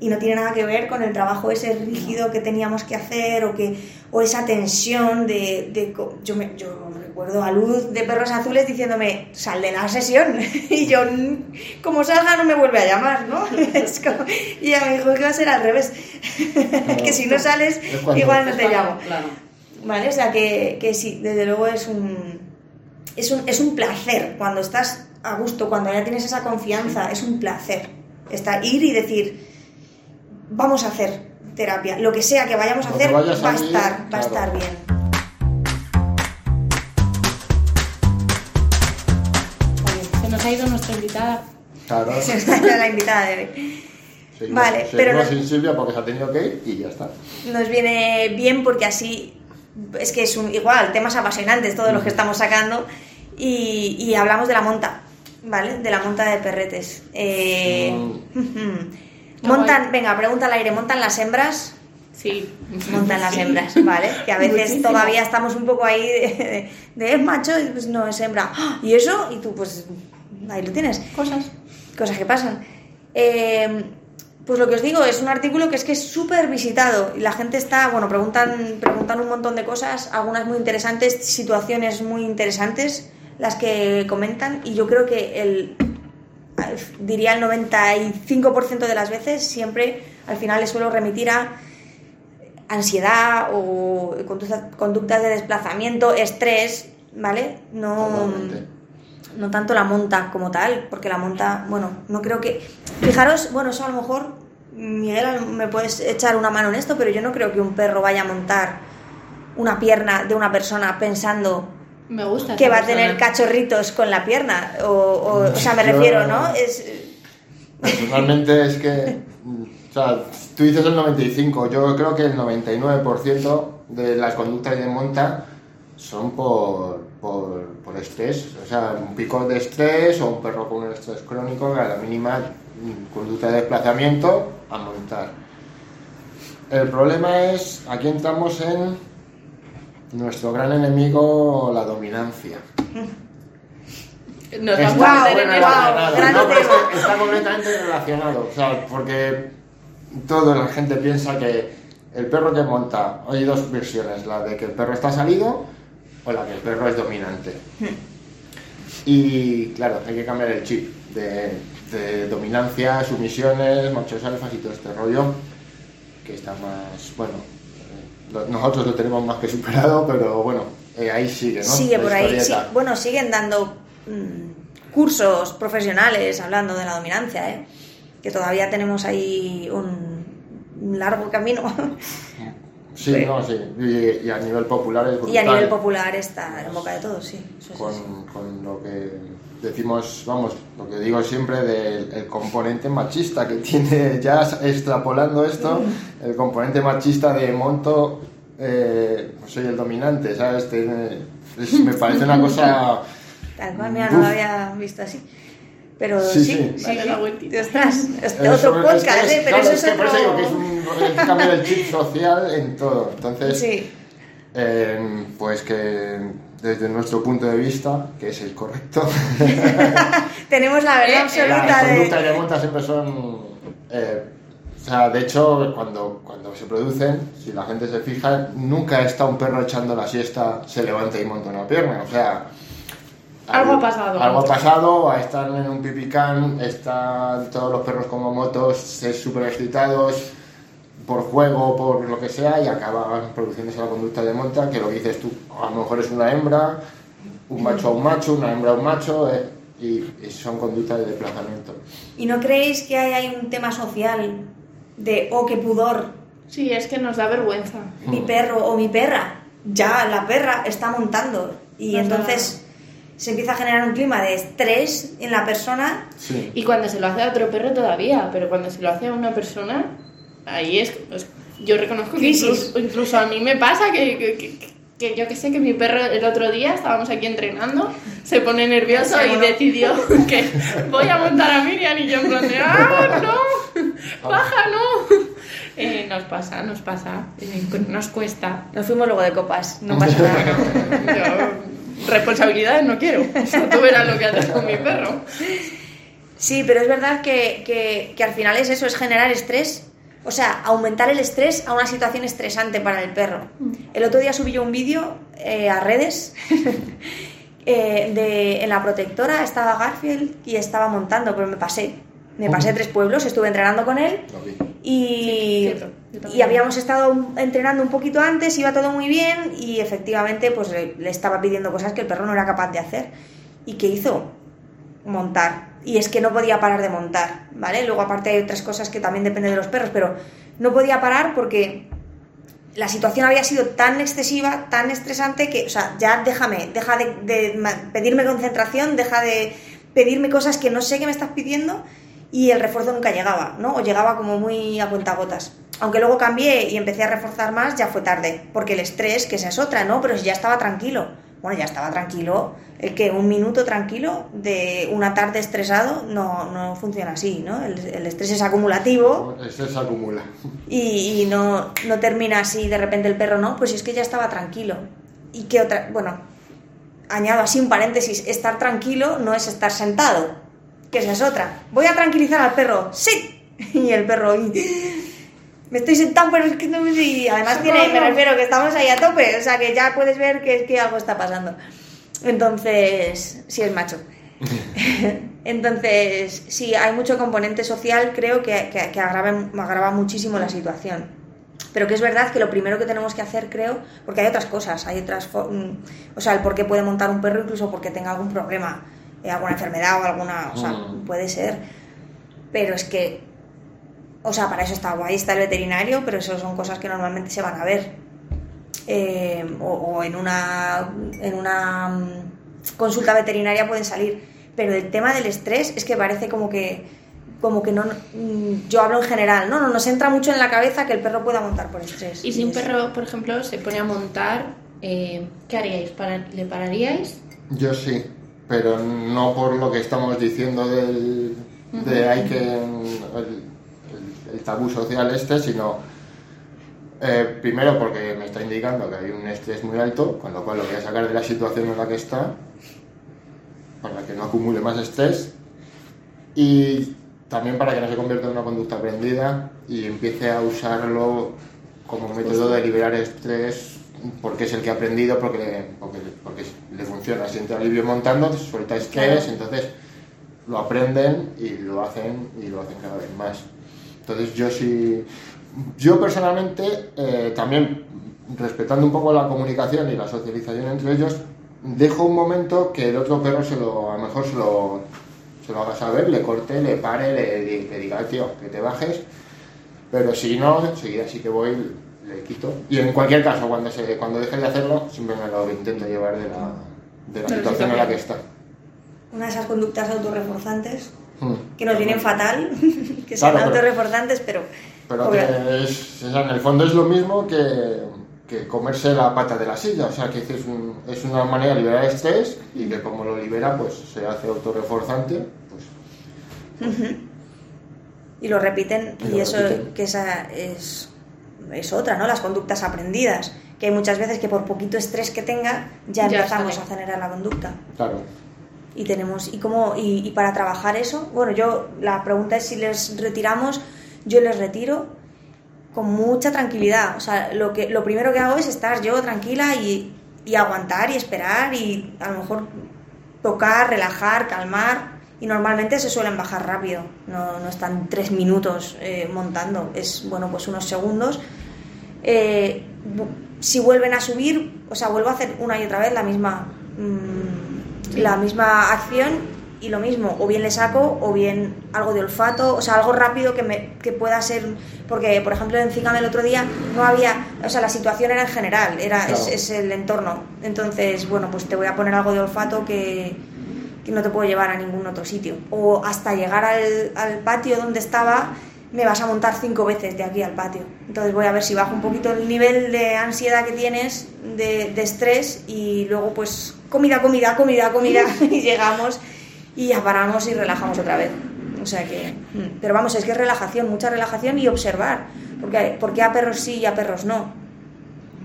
[SPEAKER 2] y no tiene nada que ver con el trabajo ese rígido que teníamos que hacer o, que, o esa tensión de... de yo, me, yo recuerdo a Luz de Perros Azules diciéndome, sal de la sesión. y yo, "Mm, como salga no me vuelve a llamar, ¿no? Es como- y ella me dijo que iba a ser al revés. que si no sales, igual no te llamo.
[SPEAKER 1] Claro.
[SPEAKER 2] Vale, o sea que, que sí, desde luego es un, es un es un placer cuando estás a gusto, cuando ya tienes esa confianza, es un placer estar ir y decir vamos a hacer terapia, lo que sea que vayamos a
[SPEAKER 4] Lo
[SPEAKER 2] hacer
[SPEAKER 4] vaya a
[SPEAKER 2] va a estar, va a estar bien.
[SPEAKER 3] Nos ha ido nuestra invitada.
[SPEAKER 4] claro
[SPEAKER 2] Esa es la invitada de hoy.
[SPEAKER 4] Seguimos,
[SPEAKER 2] Vale,
[SPEAKER 4] seguimos
[SPEAKER 2] pero no-
[SPEAKER 4] sin Silvia porque se ha tenido que ir y ya está
[SPEAKER 2] Nos viene bien porque así es que es un, igual temas apasionantes todos los que estamos sacando y, y hablamos de la monta, ¿vale? De la monta de perretes. Eh, montan, venga, pregunta al aire, ¿montan las hembras?
[SPEAKER 3] Sí.
[SPEAKER 2] montan las
[SPEAKER 3] Sí.
[SPEAKER 2] hembras, ¿vale? Que a veces
[SPEAKER 3] Muchísimo.
[SPEAKER 2] todavía estamos un poco ahí de, de, es macho, y pues no, es hembra. ¡Ah! ¿Y eso? Y tú, pues ahí lo tienes.
[SPEAKER 3] Cosas.
[SPEAKER 2] Cosas que pasan. Eh, pues lo que os digo, es un artículo que es que es súper visitado y la gente está, bueno, preguntan, preguntan un montón de cosas, algunas muy interesantes, situaciones muy interesantes las que comentan y yo creo que el, diría el 95% de las veces siempre al final les suelo remitir a ansiedad o conducta- conductas de desplazamiento, estrés, ¿vale? No,
[SPEAKER 4] Totalmente.
[SPEAKER 2] No tanto la monta como tal, porque la monta, bueno, no creo que... Fijaros, bueno, eso a lo mejor, Miguel, me puedes echar una mano en esto, pero yo no creo que un perro vaya a montar una pierna de una persona pensando
[SPEAKER 3] Me gusta.
[SPEAKER 2] que va a tener cachorritos con la pierna, o, o, o sea, me
[SPEAKER 4] Yo-
[SPEAKER 2] refiero, ¿no? Es,
[SPEAKER 4] Personalmente es que, o sea, tú dices el 95, yo creo que el 99% de las conductas de monta son por, por, por estrés, o sea, un pico de estrés o un perro con un estrés crónico que a la mínima conducta de desplazamiento a montar. El problema es, aquí entramos en nuestro gran enemigo, la dominancia.
[SPEAKER 3] Nos
[SPEAKER 4] Está
[SPEAKER 3] vamos a
[SPEAKER 2] bueno,
[SPEAKER 4] relacionado,
[SPEAKER 2] gran
[SPEAKER 4] no, pero
[SPEAKER 2] tema.
[SPEAKER 4] es que está completamente relacionado, o sea, porque toda la gente piensa que el perro que monta, hay dos versiones, la de que el perro está salido o la que el perro es dominante. Y claro, hay que cambiar el chip de, de dominancia, sumisiones, machos alfas y todo este rollo, que está más, bueno, eh, nosotros lo tenemos más que superado, pero bueno, eh, ahí sigue, ¿no?
[SPEAKER 2] sigue
[SPEAKER 4] La
[SPEAKER 2] por ahí. sí. Bueno, siguen dando mm, cursos profesionales hablando de la dominancia, ¿eh? que todavía tenemos ahí un largo camino.
[SPEAKER 4] Sí,
[SPEAKER 2] Sí.
[SPEAKER 4] no, sí. Y, y a nivel popular es
[SPEAKER 2] y a
[SPEAKER 4] brutal.
[SPEAKER 2] nivel popular está en boca de todos, sí. Eso
[SPEAKER 4] con, con lo que decimos, vamos, lo que digo siempre del el componente machista que tiene, ya extrapolando esto,
[SPEAKER 2] Mm.
[SPEAKER 4] el componente machista de monto, eh, soy el dominante, ¿sabes? Tiene- es- me parece una cosa...
[SPEAKER 2] Tal cual, mira, no lo había visto así. Pero
[SPEAKER 4] Sí,
[SPEAKER 2] sí,
[SPEAKER 4] sí.
[SPEAKER 2] sí,
[SPEAKER 3] la vueltita.
[SPEAKER 2] Ostras, este otro
[SPEAKER 4] que
[SPEAKER 2] podcast,
[SPEAKER 4] es-
[SPEAKER 2] ¿eh? Pero
[SPEAKER 4] claro,
[SPEAKER 2] eso es
[SPEAKER 4] que por eso digo
[SPEAKER 2] otro...
[SPEAKER 4] que es un, hay que cambiar el chip social en todo. Entonces,
[SPEAKER 2] Sí,
[SPEAKER 4] eh, pues que desde nuestro punto de vista, que es el correcto,
[SPEAKER 2] tenemos la verdad
[SPEAKER 3] Eh,
[SPEAKER 2] absoluta
[SPEAKER 4] Las conductas de monta siempre son. eh, o sea, de hecho, cuando, cuando se producen, si la gente se fija, nunca está un perro echando la siesta, se levanta y monta una pierna. O sea.
[SPEAKER 3] Algo ha pasado.
[SPEAKER 4] Algo ha pasado, están en un pipicán, están todos los perros como motos, súper excitados por juego, por lo que sea, y acaban produciéndose la conducta de monta, que lo que dices tú, a lo mejor es una hembra, un macho a un macho, una hembra a un macho, eh, y, y son conductas de desplazamiento.
[SPEAKER 2] ¿Y no creéis que hay, hay un tema social de, oh, qué pudor,
[SPEAKER 3] Sí, es que nos da vergüenza.
[SPEAKER 2] mi perro o mi perra? Ya la perra está montando. Y
[SPEAKER 3] Nos da-
[SPEAKER 2] entonces se empieza a generar un clima de estrés en la persona.
[SPEAKER 4] Sí.
[SPEAKER 3] Y cuando se lo hace a otro perro todavía, pero cuando se lo hace a una persona, ahí es... es- yo reconozco que incluso, incluso a mí me pasa que, que, que- que yo que sé que mi perro el otro día estábamos aquí entrenando, se pone nervioso y decidió que voy a montar a Miriam y yo en plan de ¡ah, no! ¡Baja, no! Eh, nos pasa, nos pasa, eh, nos cuesta.
[SPEAKER 2] Nos fuimos luego de copas, no pasa nada.
[SPEAKER 3] Yo, responsabilidades no quiero. O sea, tú verás lo que haces con mi perro.
[SPEAKER 2] Sí, pero es verdad que, que- que al final es eso, es generar estrés. O sea, aumentar el estrés a una situación estresante para el perro. El otro día subí yo un vídeo eh, a redes eh, de, en la protectora, estaba Garfield y estaba montando, pero me pasé. Me pasé tres pueblos, estuve entrenando con él y. y habíamos estado entrenando un poquito antes, iba todo muy bien y efectivamente pues le, estaba pidiendo cosas que el perro no era capaz de hacer. ¿Y qué hizo? Montar. Y es que no podía parar de montar, ¿vale? Luego aparte hay otras cosas que también dependen de los perros, pero no podía parar porque la situación había sido tan excesiva, tan estresante que, o sea, ya déjame, deja de, pedirme concentración, deja de pedirme cosas que no sé que me estás pidiendo y el refuerzo nunca llegaba, ¿no? O llegaba como muy a cuentagotas. Aunque luego cambié y empecé a reforzar más, ya fue tarde, porque el estrés, que esa es otra, ¿no? Pero si ya estaba tranquilo, bueno, ya estaba tranquilo. El que un minuto tranquilo de una tarde estresado no, no funciona así, ¿no? El, el estrés es acumulativo
[SPEAKER 4] Ese se acumula.
[SPEAKER 2] y, y no, no termina así de repente el perro, ¿no? Pues es que ya estaba tranquilo. Y que otra, bueno, añado así un paréntesis, estar tranquilo no es estar sentado, que esa es otra. Voy a tranquilizar al perro, sí. Y el perro, "Y- me estoy sentado, pero es que no me... Y además tiene, me refiero que estamos ahí a tope, o sea que ya puedes ver que, que algo está pasando. Entonces, sí es macho. Entonces, sí, hay mucho componente social, creo que, que, que agrava, agrava muchísimo la situación. Pero que es verdad que lo primero que tenemos que hacer, creo, porque hay otras cosas, hay otras, mm, o sea, el por qué puede montar un perro incluso porque tenga algún problema, eh, alguna enfermedad o alguna, o sea,
[SPEAKER 4] Mm.
[SPEAKER 2] puede ser. Pero es que, o sea, para eso está guay, está el veterinario, pero eso son cosas que normalmente se van a ver. Eh, o, o en una, en una mm, consulta veterinaria pueden salir. Pero el tema del estrés es que parece como que como que no mm, yo hablo en general, no, no nos entra mucho en la cabeza que el perro pueda montar por estrés.
[SPEAKER 3] Y si un perro, por ejemplo, se pone a montar, eh, ¿qué haríais? ¿Para- ¿Le pararíais?
[SPEAKER 4] Yo sí, pero no por lo que estamos diciendo del, de hay que el, el- tabú social este, sino eh, primero porque me está indicando que hay un estrés muy alto, con lo cual lo voy a sacar de la situación en la que está para que no acumule más estrés y también para que no se convierta en una conducta aprendida y empiece a usarlo como método de liberar estrés porque es el que ha aprendido, porque, porque, porque le funciona, siente alivio montando, suelta estrés, entonces lo aprenden y lo hacen y lo hacen cada vez más. Entonces yo sí, yo personalmente eh, también respetando un poco la comunicación y la socialización entre ellos, dejo un momento que el otro perro se lo, a lo mejor se lo, se lo haga saber, le corte, le pare, le, le diga, tío, que te bajes. Pero si no, enseguida sí que voy, le quito. Y en cualquier caso, cuando, se, cuando deje de hacerlo, siempre me lo intento llevar de la, de la situación en la que está.
[SPEAKER 2] Una de esas conductas autorreforzantes
[SPEAKER 4] Hmm.
[SPEAKER 2] que nos vienen fatal, que son
[SPEAKER 4] Claro, pero-
[SPEAKER 2] autorreforzantes, pero...
[SPEAKER 4] Que es, en el fondo es lo mismo que, que comerse la pata de la silla. O sea, que es, un- es una manera de liberar estrés y que como lo libera, pues se hace autorreforzante. Pues,
[SPEAKER 2] y lo repiten
[SPEAKER 4] Y
[SPEAKER 2] y,
[SPEAKER 4] lo
[SPEAKER 2] eso
[SPEAKER 4] repiten.
[SPEAKER 2] que esa es, es otra, ¿no? Las conductas aprendidas, que hay muchas veces que por poquito estrés que tenga ya,
[SPEAKER 3] Ya
[SPEAKER 2] empezamos a generar la conducta.
[SPEAKER 4] claro.
[SPEAKER 2] Y tenemos, y cómo, y, y para trabajar eso, bueno, yo, la pregunta es si les retiramos, yo les retiro con mucha tranquilidad. O sea, lo que, lo primero que hago es estar yo tranquila y, y aguantar y esperar y a lo mejor tocar, relajar, calmar. Y normalmente se suelen bajar rápido, no, no están tres minutos eh, montando, es bueno pues unos segundos. Eh, si vuelven a subir, o sea, vuelvo a hacer una y otra vez la misma, la misma acción y lo mismo, o bien le saco o bien algo de olfato, o sea, algo rápido que, me, que pueda ser, porque por ejemplo en Cicam el otro día no había, o sea, la situación era en general, era, es, es el entorno, entonces, bueno, pues te voy a poner algo de olfato que, que no te puedo llevar a ningún otro sitio, o hasta llegar al, al patio donde estaba, me vas a montar cinco veces de aquí al patio, entonces voy a ver si bajo un poquito el nivel de ansiedad que tienes, de, de estrés, y luego pues comida, comida, comida, comida, y llegamos y ya paramos y relajamos otra vez. O sea que, mm, pero vamos, es que es relajación, mucha relajación y observar, porque ¿por qué a perros sí y a perros no?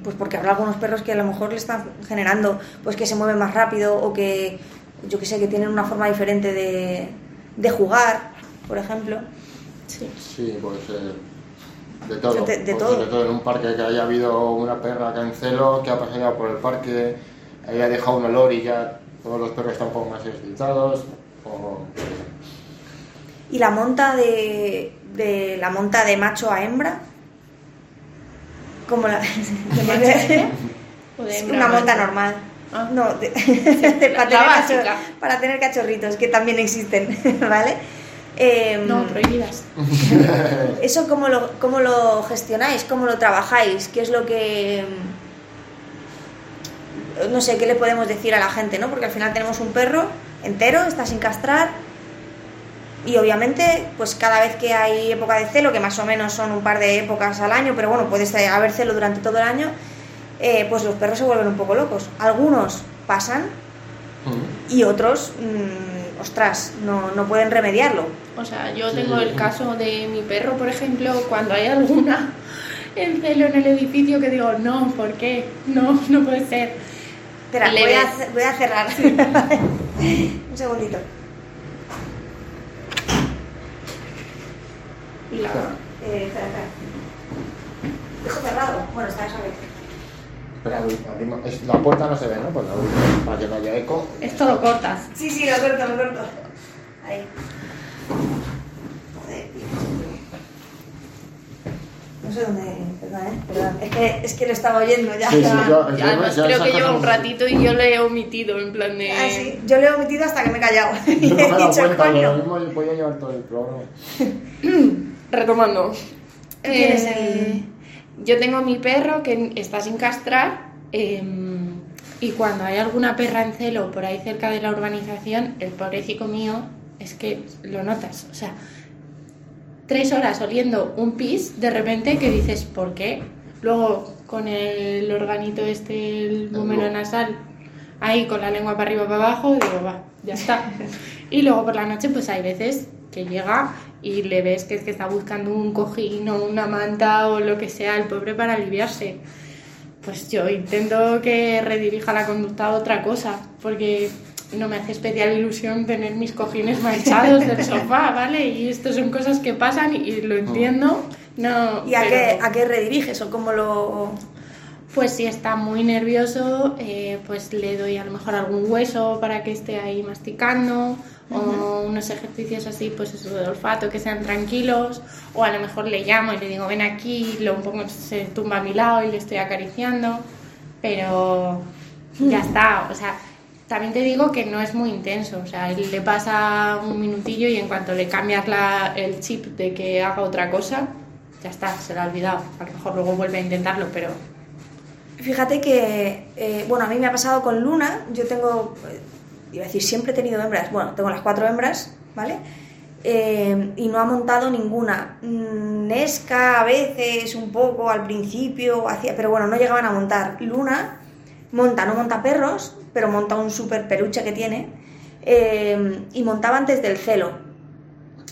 [SPEAKER 2] Pues porque habrá algunos perros que a lo mejor le están generando, pues que se mueven más rápido o que, yo que sé, que tienen una forma diferente de, de jugar, por ejemplo.
[SPEAKER 3] Sí.
[SPEAKER 4] Sí, pues eh, de todo.
[SPEAKER 2] De- de
[SPEAKER 4] Pues,
[SPEAKER 2] todo.
[SPEAKER 4] Sobre todo en un parque que haya habido una perra que en celo, que ha paseado por el parque, haya dejado un olor y ya todos los perros están un poco más excitados. O,
[SPEAKER 2] Y la monta de, de la monta de macho a hembra, como la
[SPEAKER 3] de
[SPEAKER 2] Es
[SPEAKER 3] hembra
[SPEAKER 2] una monta
[SPEAKER 3] macho.
[SPEAKER 2] normal.
[SPEAKER 3] Ah.
[SPEAKER 2] No, de- de- para,
[SPEAKER 3] La
[SPEAKER 2] tener
[SPEAKER 3] básica.
[SPEAKER 2] cachor- para tener cachorritos, que también existen, ¿vale? Em,
[SPEAKER 3] No, prohibidas.
[SPEAKER 2] ¿Eso cómo lo, cómo lo gestionáis? ¿Cómo lo trabajáis? ¿Qué es lo que... mm, No sé, ¿qué le podemos decir a la gente, no? Porque al final tenemos un perro entero, está sin castrar, y obviamente, pues cada vez que hay época de celo, que más o menos son un par de épocas al año, pero bueno, puede haber celo durante todo el año, eh, pues los perros se vuelven un poco locos. Algunos pasan
[SPEAKER 4] Mm.
[SPEAKER 2] y otros, mm, ostras, no, no pueden remediarlo.
[SPEAKER 3] O sea, yo tengo el caso de mi perro, por ejemplo, cuando hay alguna en celo en el edificio que digo, no, ¿por qué? No, no puede ser.
[SPEAKER 2] Espera,
[SPEAKER 3] Le
[SPEAKER 2] voy a, voy a cerrar. Un segundito.
[SPEAKER 3] Y la-
[SPEAKER 2] Eh, espera, espera. Dejo cerrado. Bueno, está eso abierto.
[SPEAKER 4] Espera, abrimos- la puerta no se ve, ¿no? Pues la abrimos para que no haya eco.
[SPEAKER 3] Esto lo cortas.
[SPEAKER 2] Sí, sí, lo corto, lo corto. Ahí. Joder. No sé dónde. ¿eh? Perdón. Es que, es que lo estaba oyendo ya.
[SPEAKER 4] Sí, sí,
[SPEAKER 3] Ya, ya,
[SPEAKER 4] yo
[SPEAKER 3] creo que lleva un ratito y yo le he omitido en plan de...
[SPEAKER 2] Ah, sí. Yo lo he omitido hasta que me he callado. y
[SPEAKER 4] Yo no me
[SPEAKER 2] he dicho,
[SPEAKER 4] cuenta, lo
[SPEAKER 2] coño.
[SPEAKER 4] mismo voy a llevar todo el programa.
[SPEAKER 3] Retomando. Eh, Yo tengo mi perro que está sin castrar eh, y cuando hay alguna perra en celo por ahí cerca de la urbanización, el pobrecito mío es que lo notas. O sea, tres horas oliendo un pis, de repente que dices, ¿por qué? Luego con el organito este, el número nasal, ahí con la lengua para arriba para abajo, digo, va, ya está. Y luego por la noche, pues hay veces que llega y le ves que es que está buscando un cojín o una manta o lo que sea, el pobre para aliviarse. Pues yo intento que redirija la conducta a otra cosa, porque no me hace especial ilusión tener mis cojines manchados del sofá, ¿vale? Y esto son cosas que pasan y lo entiendo. No,
[SPEAKER 2] ¿Y a,
[SPEAKER 3] pero-
[SPEAKER 2] qué, a qué rediriges o cómo lo.?
[SPEAKER 3] pues si está muy nervioso, eh, pues le doy a lo mejor algún hueso para que esté ahí masticando, o unos ejercicios así, pues eso de olfato, que sean tranquilos, o a lo mejor le llamo y le digo, ven aquí, lo un poco se tumba a mi lado y le estoy acariciando, pero ya está, o sea, también te digo que no es muy intenso, o sea, le pasa un minutillo y en cuanto le cambias la- el chip de que haga otra cosa, ya está, se lo ha olvidado, a lo mejor luego vuelve a intentarlo, pero
[SPEAKER 2] Fíjate que, eh, bueno, a mí me ha pasado con Luna. Yo tengo, eh, iba a decir, siempre he tenido hembras. Bueno, tengo las cuatro hembras, ¿vale? Eh, y no ha montado ninguna. Mm, Nesca a veces, un poco al principio, hacía, pero bueno, no llegaban a montar. Luna monta, no monta perros, pero monta un super peluche que tiene. eh, y montaba antes del celo.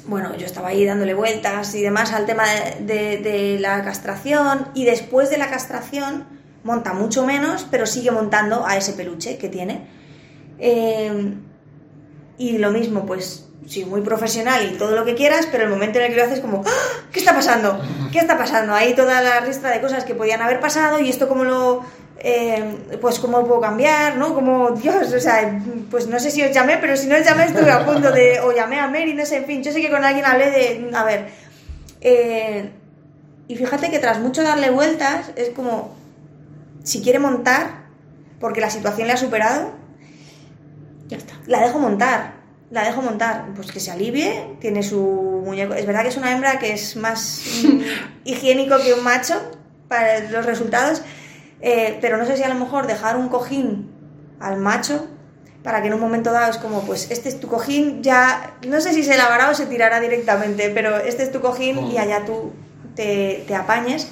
[SPEAKER 2] Bueno, yo estaba ahí dándole vueltas y demás al tema de, la castración y después de la castración monta mucho menos, pero sigue montando a ese peluche que tiene. Eh, y lo mismo, pues sí, muy profesional y todo lo que quieras, pero el momento en el que lo haces como, ¡Ah! ¿qué está pasando? ¿Qué está pasando? Ahí toda la lista de cosas que podían haber pasado y esto cómo lo... eh, pues cómo puedo cambiar, ¿no? Como, Dios, o sea, pues no sé si os llamé, pero si no os llamé estuve a punto de, o llamé a Mary, no sé, en fin, yo sé que con alguien hablé de, a ver, eh, y fíjate que tras mucho darle vueltas, es como, si quiere montar, porque la situación le ha superado,
[SPEAKER 3] ya está.
[SPEAKER 2] la dejo montar, la dejo montar, pues que se alivie, tiene su muñeco. Es verdad que es una hembra que es más mm, higiénico que un macho para los resultados, eh, pero no sé si a lo mejor dejar un cojín al macho para que en un momento dado es como, pues este es tu cojín, ya, no sé si se lavará o se tirará directamente, pero este es tu cojín y allá tú te, te apañes.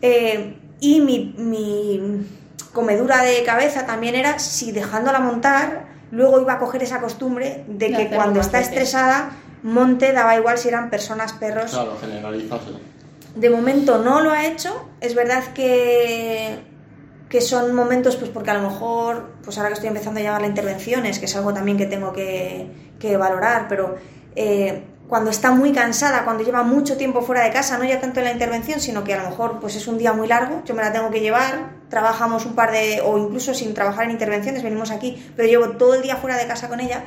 [SPEAKER 2] Eh, y mi, mi comedura de cabeza también era si dejándola montar, luego iba a coger esa costumbre de que cuando está estresada, monte, daba igual si eran personas, perros.
[SPEAKER 4] Claro, generalizas.
[SPEAKER 2] De momento no lo ha hecho. Es verdad que, que son momentos, pues porque a lo mejor, pues ahora que estoy empezando a llevar las intervenciones, que es algo también que tengo que, que valorar, pero eh, cuando está muy cansada, cuando lleva mucho tiempo fuera de casa, no ya tanto en la intervención, sino que a lo mejor pues es un día muy largo, yo me la tengo que llevar, trabajamos un par de, o incluso sin trabajar en intervenciones, venimos aquí, pero llevo todo el día fuera de casa con ella,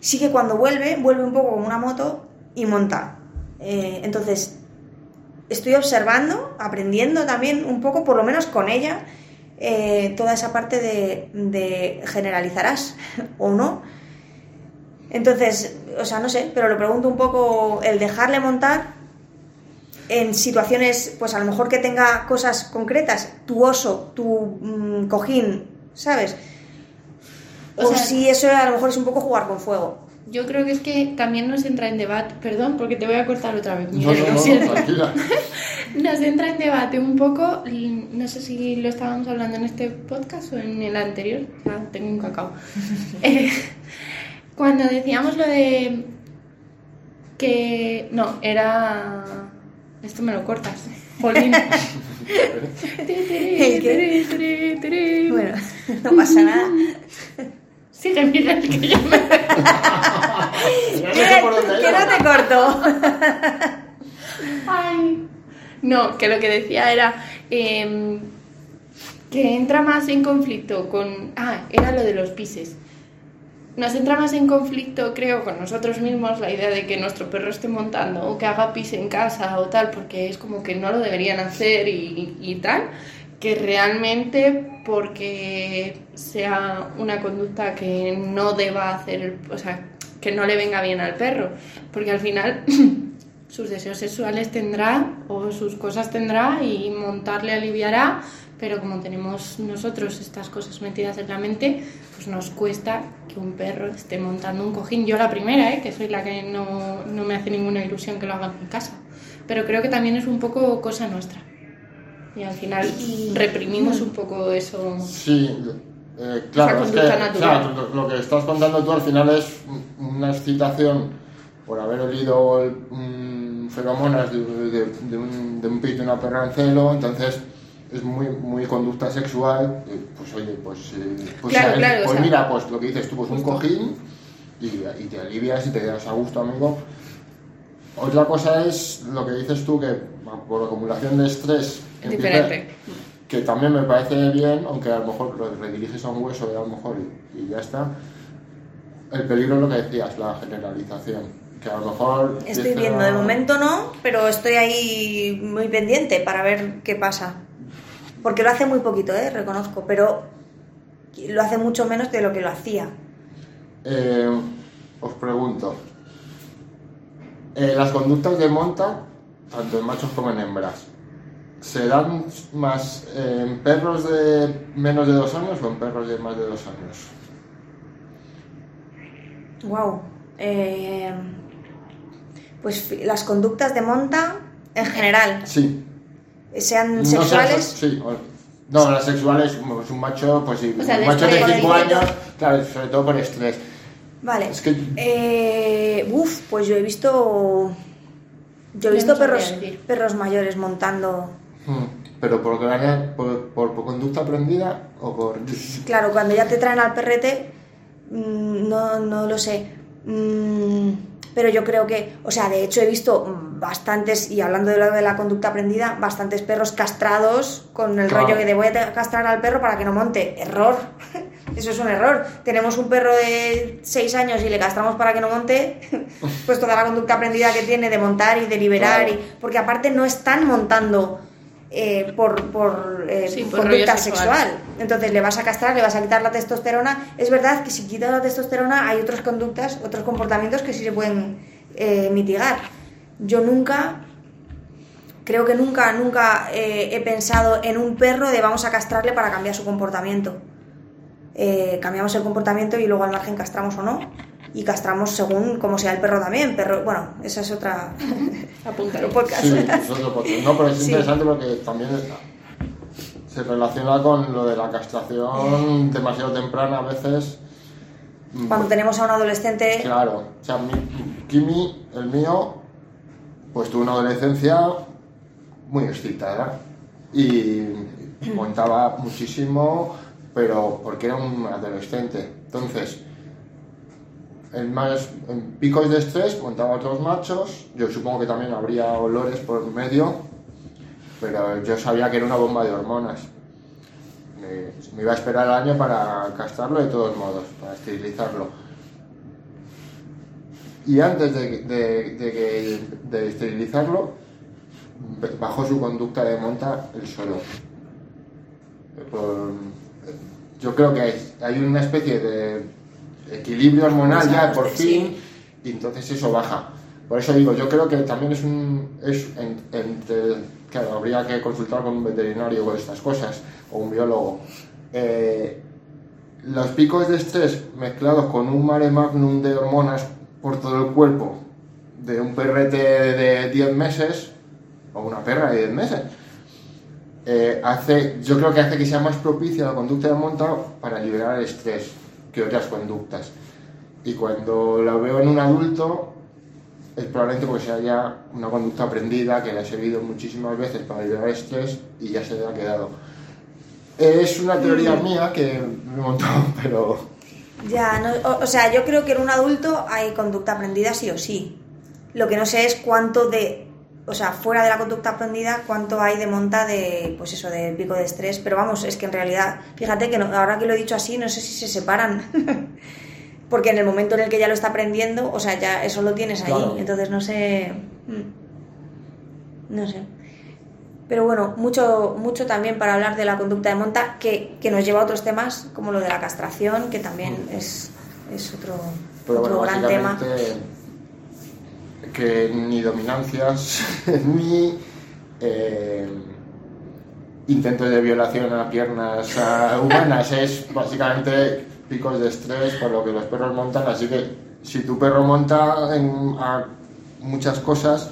[SPEAKER 2] sí que cuando vuelve, vuelve un poco como una moto y monta. Eh, entonces, estoy observando, aprendiendo también un poco, por lo menos con ella, eh, toda esa parte de, de generalizarás o no. Entonces, o sea, no sé, pero lo pregunto un poco, el dejarle montar en situaciones, pues a lo mejor que tenga cosas concretas, tu oso, tu mm, cojín, ¿sabes?
[SPEAKER 3] O
[SPEAKER 2] O
[SPEAKER 3] sea-
[SPEAKER 2] si eso a lo mejor es un poco jugar con fuego.
[SPEAKER 3] Yo creo que es que también nos entra en debate, perdón, porque te voy a cortar otra vez.
[SPEAKER 4] No, no, no, tranquila.
[SPEAKER 3] Nos entra en debate un poco, no sé si lo estábamos hablando en este podcast o en el anterior, tengo un cacao. Eh, cuando decíamos lo de que... No, era... Esto me lo cortas. Jolín.
[SPEAKER 2] Bueno, no pasa nada.
[SPEAKER 3] Sigue, Miguel, que yo me...
[SPEAKER 2] Que,
[SPEAKER 4] no sé por dónde
[SPEAKER 2] que
[SPEAKER 4] iba.
[SPEAKER 2] no te corto.
[SPEAKER 3] Ay. No, que lo que decía era em, que entra más en conflicto con... Ah, era lo de los pises. Nos entra más en conflicto, creo, con nosotros mismos la idea de que nuestro perro esté montando o que haga pis en casa o tal, porque es como que no lo deberían hacer y, y tal, que realmente porque sea una conducta que no deba hacer, o sea, que no le venga bien al perro, porque al final sus deseos sexuales tendrá o sus cosas tendrá y montar le aliviará, pero como tenemos nosotros estas cosas metidas en la mente, pues nos cuesta que un perro esté montando un cojín. Yo la primera, ¿eh? que soy la que no, no me hace ninguna ilusión que lo haga en mi casa, pero creo que también es un poco cosa nuestra. Y al final reprimimos un poco eso.
[SPEAKER 4] Sí, eh, claro,
[SPEAKER 3] Esa
[SPEAKER 4] es que claro, lo, que estás contando tú al final es una excitación por haber olido el- mm, feromonas de, de- de un, de un pito una perra en celo, entonces es muy, muy conducta sexual, pues oye, pues, eh, pues,
[SPEAKER 3] Claro,
[SPEAKER 4] eh,
[SPEAKER 3] claro, o
[SPEAKER 4] pues
[SPEAKER 3] sea,
[SPEAKER 4] mira, pues lo que dices tú, pues un cojín y, y te alivias y te quedas a gusto, amigo. Otra cosa es lo que dices tú, que por acumulación de estrés...
[SPEAKER 3] Diferente.
[SPEAKER 4] que también me parece bien, aunque a lo mejor lo rediriges a un hueso y a lo mejor y, y ya está. El peligro es lo que decías, la generalización. Que a lo mejor.
[SPEAKER 2] Estoy viendo, de momento no, pero estoy ahí muy pendiente para ver qué pasa. Porque lo hace muy poquito, ¿eh? reconozco, pero lo hace mucho menos de lo que lo hacía.
[SPEAKER 4] Eh, os pregunto. eh, las conductas de monta, tanto en machos como en hembras, ¿se dan más en perros de menos de dos años o en perros de más de dos años?
[SPEAKER 2] Wow. pues fi- las conductas de monta en general,
[SPEAKER 4] Sí.
[SPEAKER 2] sean
[SPEAKER 4] No
[SPEAKER 2] sexuales,
[SPEAKER 4] seas- sí, no, las sexuales, pues un macho, pues sí,
[SPEAKER 3] O sea,
[SPEAKER 4] un macho de
[SPEAKER 3] estrés,
[SPEAKER 4] 5
[SPEAKER 2] por
[SPEAKER 4] años, claro, sobre todo por estrés.
[SPEAKER 2] Vale.
[SPEAKER 4] Es que-
[SPEAKER 2] Eh, uf, pues yo he visto. Yo he visto
[SPEAKER 3] no
[SPEAKER 2] perros, perros mayores montando.
[SPEAKER 4] Hmm, Pero por, por, por, por conducta aprendida o por...
[SPEAKER 2] Claro, cuando ya te traen al perrete, mm, no, no lo sé. Mm, pero yo creo que, o sea, de hecho he visto mm, bastantes, y hablando de lo de la conducta aprendida, bastantes perros castrados con el
[SPEAKER 4] Claro.
[SPEAKER 2] rollo que de voy a te- castrar al perro para que no monte. Error. Eso es un error. Tenemos un perro de 6 años y le castramos para que no monte, pues toda la conducta aprendida que tiene de montar y de liberar,
[SPEAKER 4] Claro.
[SPEAKER 2] y, porque aparte no están montando eh, por, por, eh,
[SPEAKER 3] Sí, por
[SPEAKER 2] conducta
[SPEAKER 3] sexual.
[SPEAKER 2] sexual. Entonces le vas a castrar, le vas a quitar la testosterona. Es verdad que si quitas la testosterona hay otras conductas, otros comportamientos que sí se pueden eh, mitigar. Yo nunca, creo que nunca, nunca he pensado en un perro de vamos a castrarle para cambiar su comportamiento. Cambiamos el comportamiento y luego al margen castramos o no. Y castramos según como sea el perro también. Perro, bueno, esa es otra
[SPEAKER 3] Apúntalo.
[SPEAKER 2] otro podcast.
[SPEAKER 4] Sí, es otro podcast. No, pero es
[SPEAKER 2] Sí.
[SPEAKER 4] interesante porque también se relaciona con lo de la castración demasiado temprana a veces.
[SPEAKER 2] Cuando tenemos a un adolescente,
[SPEAKER 4] Claro, o sea, mi, Kimi, el mío, pues tuvo una adolescencia muy excitada y montaba muchísimo, pero porque era un adolescente. Entonces, en, más, en picos de estrés montaba otros machos, yo supongo que también habría olores por medio, pero yo sabía que era una bomba de hormonas. Me, iba a esperar el año para castrarlo de todos modos, para esterilizarlo. Y antes de, de- de de esterilizarlo, bajó su conducta de monta el solo. Por- yo creo que hay una especie de equilibrio hormonal ya por fin y entonces eso baja. Por eso digo, yo creo que también es un... Es en- claro, habría que consultar con un veterinario o estas cosas, o un biólogo. Eh, los picos de estrés mezclados con un mare magnum de hormonas por todo el cuerpo de un perrete de 10 meses o una perra de 10 meses, eh, hace, yo creo que hace que sea más propicia la conducta de monta para liberar el estrés que otras conductas. Y cuando la veo en un adulto, es probablemente porque sea ya una conducta aprendida que la he seguido muchísimas veces para liberar estrés y ya se le ha quedado. Es una teoría mía que me he montado, pero
[SPEAKER 2] Ya, no, o, o sea, yo creo que en un adulto hay conducta aprendida sí o sí. Lo que no sé es cuánto de, o sea, fuera de la conducta aprendida, cuánto hay de monta de, pues eso, de pico de estrés. Pero vamos, es que en realidad, fíjate que no- ahora que lo he dicho así, no sé si se separan. Porque en el momento en el que ya lo está aprendiendo, o sea, ya eso lo tienes ahí.
[SPEAKER 4] Claro.
[SPEAKER 2] Entonces no sé. mm, No sé. Pero bueno, mucho, mucho también para hablar de la conducta de monta, que, que nos lleva a otros temas, como lo de la castración, que también es, es otro,
[SPEAKER 4] Pero
[SPEAKER 2] otro
[SPEAKER 4] bueno,
[SPEAKER 2] gran tema.
[SPEAKER 4] Que ni dominancias ni eh, intentos de violación a piernas humanas, es básicamente picos de estrés por lo que los perros montan, así que si tu perro monta en, a muchas cosas,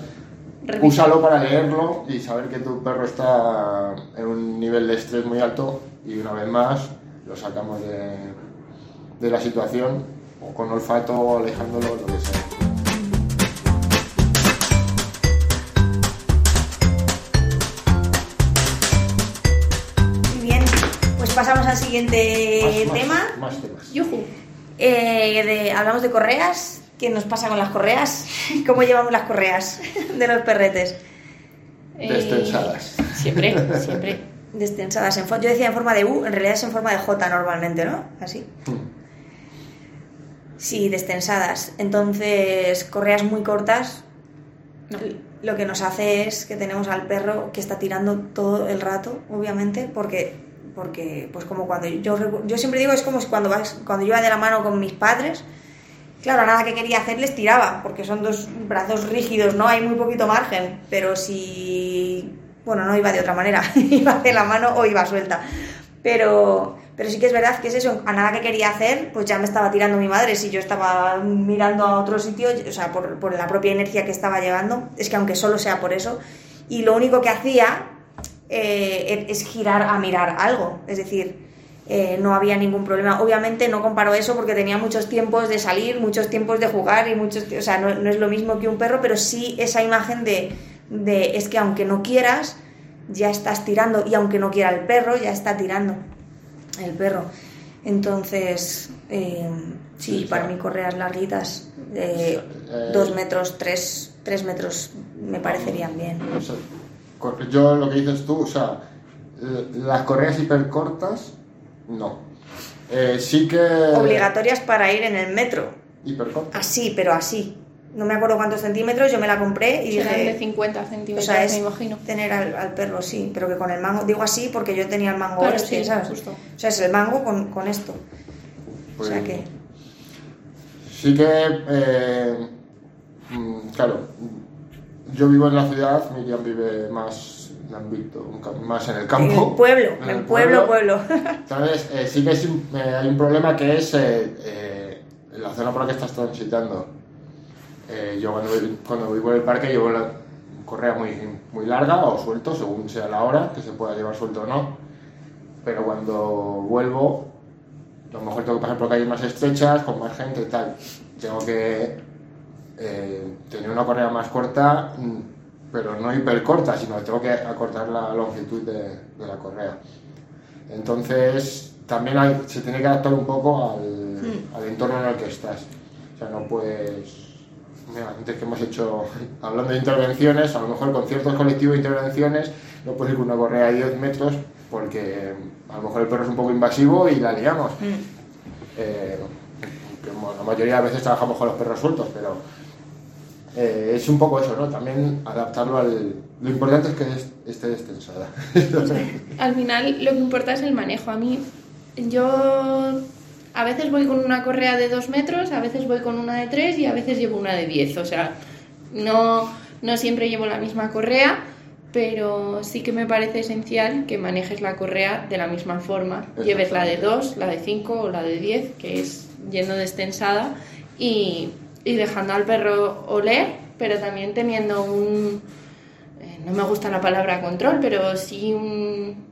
[SPEAKER 3] Revisa.
[SPEAKER 4] úsalo para leerlo y saber que tu perro está en un nivel de estrés muy alto y una vez más lo sacamos de, de la situación o con olfato o alejándolo, lo que sea.
[SPEAKER 2] Al siguiente
[SPEAKER 4] Más-
[SPEAKER 2] tema.
[SPEAKER 4] Más temas.
[SPEAKER 3] Yujú.
[SPEAKER 2] Eh, de- hablamos de correas. ¿Qué nos pasa con las correas? ¿Cómo llevamos las correas de los perretes?
[SPEAKER 3] Eh,
[SPEAKER 4] Destensadas.
[SPEAKER 3] siempre, siempre.
[SPEAKER 2] Destensadas en. Yo decía en forma de U, en realidad es en forma de J normalmente, ¿no? Así. Sí, destensadas. Entonces, correas muy cortas.
[SPEAKER 3] No.
[SPEAKER 2] Lo que nos hace es que tenemos al perro que está tirando todo el rato, obviamente, porque, porque pues como cuando yo, yo siempre digo, es como cuando, vas, cuando yo iba de la mano con mis padres, claro, nada que quería hacerles tiraba, porque son dos brazos rígidos, ¿no? Hay muy poquito margen, pero si, bueno, no iba de otra manera, iba de la mano o iba suelta. Pero, pero sí que es verdad que es eso, a nada que quería hacer, pues ya me estaba tirando mi madre. Si yo estaba mirando a otro sitio, o sea, por, por la propia inercia que estaba llevando, es que aunque solo sea por eso, y lo único que hacía eh, es girar a mirar algo, es decir, eh, no había ningún problema. Obviamente no comparo eso porque tenía muchos tiempos de salir, muchos tiempos de jugar y muchos, o sea, no, no es lo mismo que un perro, pero sí esa imagen de, de es que aunque no quieras, ya estás tirando y aunque no quiera el perro, ya está tirando el perro. Entonces, eh, sí,
[SPEAKER 4] Sí,
[SPEAKER 2] para
[SPEAKER 4] claro.
[SPEAKER 2] mí correas larguitas, de
[SPEAKER 4] Eh,
[SPEAKER 2] dos metros, tres, tres metros, me parecerían bien.
[SPEAKER 4] Yo lo que dices tú, o sea, l- las correas hipercortas, no. Eh, sí que...
[SPEAKER 2] Obligatorias para ir en el metro,
[SPEAKER 4] Hipercortas.
[SPEAKER 2] así, pero así. No me acuerdo cuántos centímetros, yo me la compré y
[SPEAKER 3] Serán de
[SPEAKER 2] dije,
[SPEAKER 3] 50
[SPEAKER 2] o
[SPEAKER 3] centímetros,
[SPEAKER 2] sea, es
[SPEAKER 3] me imagino.
[SPEAKER 2] tener al, al perro, sí, pero que con el mango, digo así porque yo tenía el mango
[SPEAKER 3] Claro,
[SPEAKER 2] este,
[SPEAKER 3] sí,
[SPEAKER 2] ¿sabes?
[SPEAKER 3] justo.
[SPEAKER 2] O sea, es el mango con, con esto.
[SPEAKER 4] Pues,
[SPEAKER 2] o sea que...
[SPEAKER 4] Sí que, eh, mm, claro, yo vivo en la ciudad, Miriam vive más en más en el campo.
[SPEAKER 2] En el pueblo,
[SPEAKER 4] En el
[SPEAKER 2] pueblo, pueblo.
[SPEAKER 4] ¿Sabes? Eh, sí que es eh, hay un problema que es eh, eh, la zona por la que estás transitando. Eh, yo cuando, voy- cuando vivo en el parque llevo la correa muy, muy larga o suelto, según sea la hora, que se pueda llevar suelto o no. Pero cuando vuelvo, a lo mejor tengo que pasar por calles más estrechas, con más gente y tal. Tengo que eh, tener una correa más corta, mm, pero no hiper corta, sino que tengo que acortar la longitud de, de la correa. Entonces, también hay- se tiene que adaptar un poco al, al entorno en el que estás. O sea, no puedes... Mira, antes que hemos hecho, hablando de intervenciones, a lo mejor con ciertos colectivos de intervenciones, no puedes ir con una correa de 10 metros porque a lo mejor el perro es un poco invasivo y la liamos. Eh, que, bueno, la mayoría de veces trabajamos con los perros sueltos, pero eh, es un poco eso, ¿no? También adaptarlo al... Lo importante es que es- esté destensada.
[SPEAKER 3] Al final lo que importa es el manejo. A mí, yo a veces voy con una correa de 2 metros, a veces voy con una de 3 y a veces llevo una de 10. O sea, no, no siempre llevo la misma correa, pero sí que me parece esencial que manejes la correa de la misma forma. Lleves la de 2, la de 5 o la de 10, que es yendo destensada, y, y dejando al perro oler, pero también teniendo un, eh, no me gusta la palabra control, pero sí un,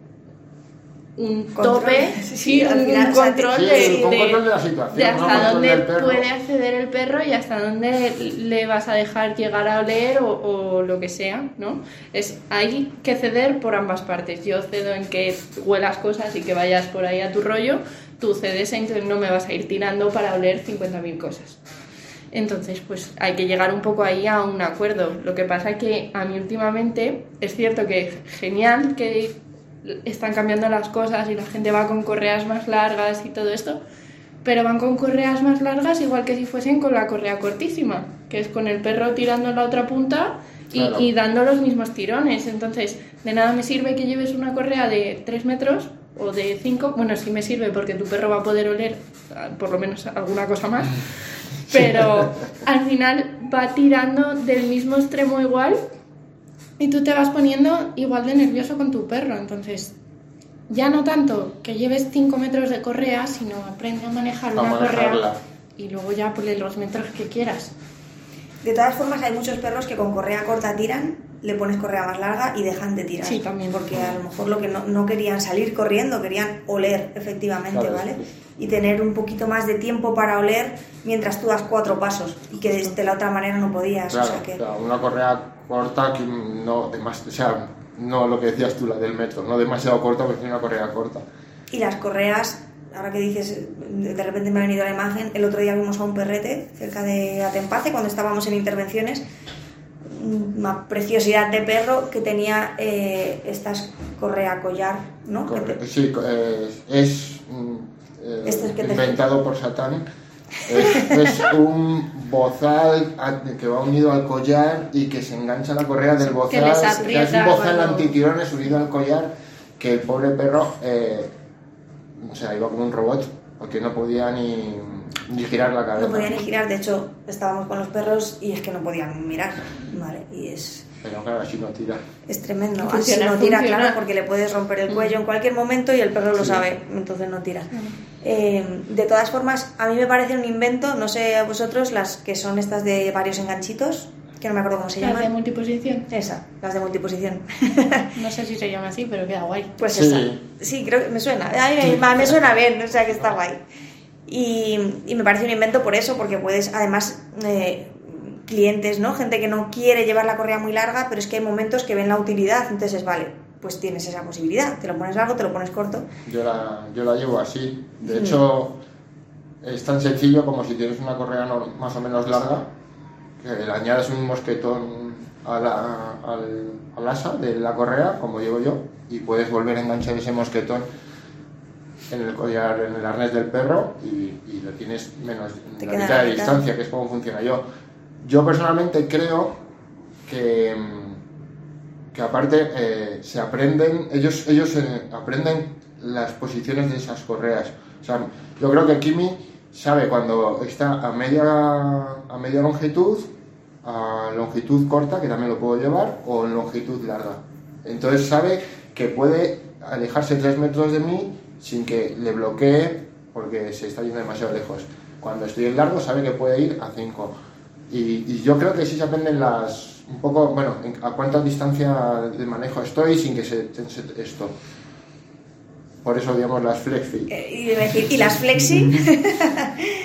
[SPEAKER 3] un
[SPEAKER 2] Control.
[SPEAKER 3] tope,
[SPEAKER 2] Sí,
[SPEAKER 3] sí, un
[SPEAKER 2] final, sea,
[SPEAKER 3] control
[SPEAKER 4] Sí,
[SPEAKER 3] de,
[SPEAKER 4] un
[SPEAKER 3] de-
[SPEAKER 4] control de la situación,
[SPEAKER 3] de
[SPEAKER 4] ¿no?
[SPEAKER 3] hasta
[SPEAKER 4] Control
[SPEAKER 3] dónde puede acceder el perro y hasta dónde le vas a dejar llegar a oler o, o lo que sea, ¿no? Es, hay que ceder por ambas partes. Yo cedo en que huelas cosas y que vayas por ahí a tu rollo, tú cedes en que no me vas a ir tirando para oler 50.000 cosas. Entonces, pues hay que llegar un poco ahí a un acuerdo. Lo que pasa que a mí últimamente es cierto que genial que están cambiando las cosas y la gente va con correas más largas y todo esto, pero van con correas más largas igual que si fuesen con la correa cortísima, que es con el perro tirando en la otra punta y,
[SPEAKER 4] Claro.
[SPEAKER 3] y dando los mismos tirones. Entonces, de nada me sirve que lleves una correa de 3 metros o de 5, bueno, sí me sirve porque tu perro va a poder oler ah, por lo menos alguna cosa más, pero al final va tirando del mismo extremo igual y tú te vas poniendo igual de nervioso con tu perro. Entonces, ya no tanto que lleves 5 metros de correa, sino aprende a manejar
[SPEAKER 4] A
[SPEAKER 3] una
[SPEAKER 4] manejarla.
[SPEAKER 3] correa y luego ya ponle los metros que quieras.
[SPEAKER 2] De todas formas, hay muchos perros que con correa corta tiran, le pones correa más larga y dejan de tirar.
[SPEAKER 3] Sí, también.
[SPEAKER 2] Porque a lo mejor lo que no, no querían salir corriendo, querían oler efectivamente,
[SPEAKER 4] Claro,
[SPEAKER 2] ¿vale?
[SPEAKER 4] sí.
[SPEAKER 2] Y tener un poquito más de tiempo para oler mientras tú das cuatro pasos y que de la otra manera no podías.
[SPEAKER 4] Claro,
[SPEAKER 2] o sea que...
[SPEAKER 4] claro, una correa corta que no demas- o sea, no lo que decías tú, la del metro, no demasiado corta, tiene una correa corta.
[SPEAKER 2] Y las correas, ahora que dices, de repente me ha venido la imagen, el otro día vimos a un perrete cerca de Atempace cuando estábamos en intervenciones, una preciosidad de perro que tenía eh, estas correa collar, ¿no?
[SPEAKER 4] Corre-
[SPEAKER 2] te-
[SPEAKER 4] Sí, co- eh, es mm, eh,
[SPEAKER 2] Este es que te-
[SPEAKER 4] inventado por Satán. Es, es un bozal que va unido al collar y que se engancha a la correa del bozal.
[SPEAKER 3] Que
[SPEAKER 4] es un bozal
[SPEAKER 3] cuando-
[SPEAKER 4] antitirones unido al collar que el pobre perro eh, o sea, iba como un robot porque no podía ni, ni girar la cabeza.
[SPEAKER 2] no podía ni girar, de hecho estábamos con los perros y es que no podían mirar, ¿vale? Y es,
[SPEAKER 4] Pero claro, así no tira.
[SPEAKER 2] es tremendo. Así
[SPEAKER 3] Funciona,
[SPEAKER 2] no tira,
[SPEAKER 3] funciona.
[SPEAKER 2] claro, porque le puedes romper el cuello en cualquier momento y el perro lo
[SPEAKER 4] Sí.
[SPEAKER 2] sabe, entonces no tira. Eh, de todas formas, a mí me parece un invento, no sé a vosotros, las que son estas de varios enganchitos, que no me acuerdo cómo se
[SPEAKER 3] Las de
[SPEAKER 2] llaman.
[SPEAKER 3] multiposición.
[SPEAKER 2] Esa, las de multiposición.
[SPEAKER 3] No sé si se llama así, pero queda guay.
[SPEAKER 2] Pues
[SPEAKER 4] Sí.
[SPEAKER 2] esa. Sí, creo que me suena. A mí me, me- me suena bien, o sea que está guay. Y, y me parece un invento por eso, porque puedes, además, eh, clientes, ¿no? Gente que no quiere llevar la correa muy larga, pero es que hay momentos que ven la utilidad, entonces, vale, pues tienes esa posibilidad. Te lo pones largo, te lo pones corto.
[SPEAKER 4] Yo la, yo la llevo así. De hecho, es tan sencillo como si tienes una correa más o menos larga, que le añades un mosquetón a la- al, al asa de la correa, como digo yo, y puedes volver a enganchar ese mosquetón en el collar, en el arnés del perro y, y lo tienes menos
[SPEAKER 2] Te
[SPEAKER 4] la mitad
[SPEAKER 2] la
[SPEAKER 4] de
[SPEAKER 2] mitad.
[SPEAKER 4] distancia, que es como funciona yo. Yo personalmente creo que, que aparte eh, se aprenden, ellos, ellos eh, aprenden las posiciones de esas correas. O sea, yo creo que Kimi sabe cuando está a media, a media longitud, a longitud corta, que también lo puedo llevar, o en longitud larga. Entonces sabe que puede alejarse 3 metros de mí sin que le bloquee porque se está yendo demasiado lejos. Cuando estoy en largo sabe que puede ir a 5. Y, y yo creo que sí se aprenden las un poco, bueno, en- a cuánta distancia de manejo estoy sin que se tense esto. Por eso digamos las flexi.
[SPEAKER 2] Eh, y, decir, ¿y las flexi?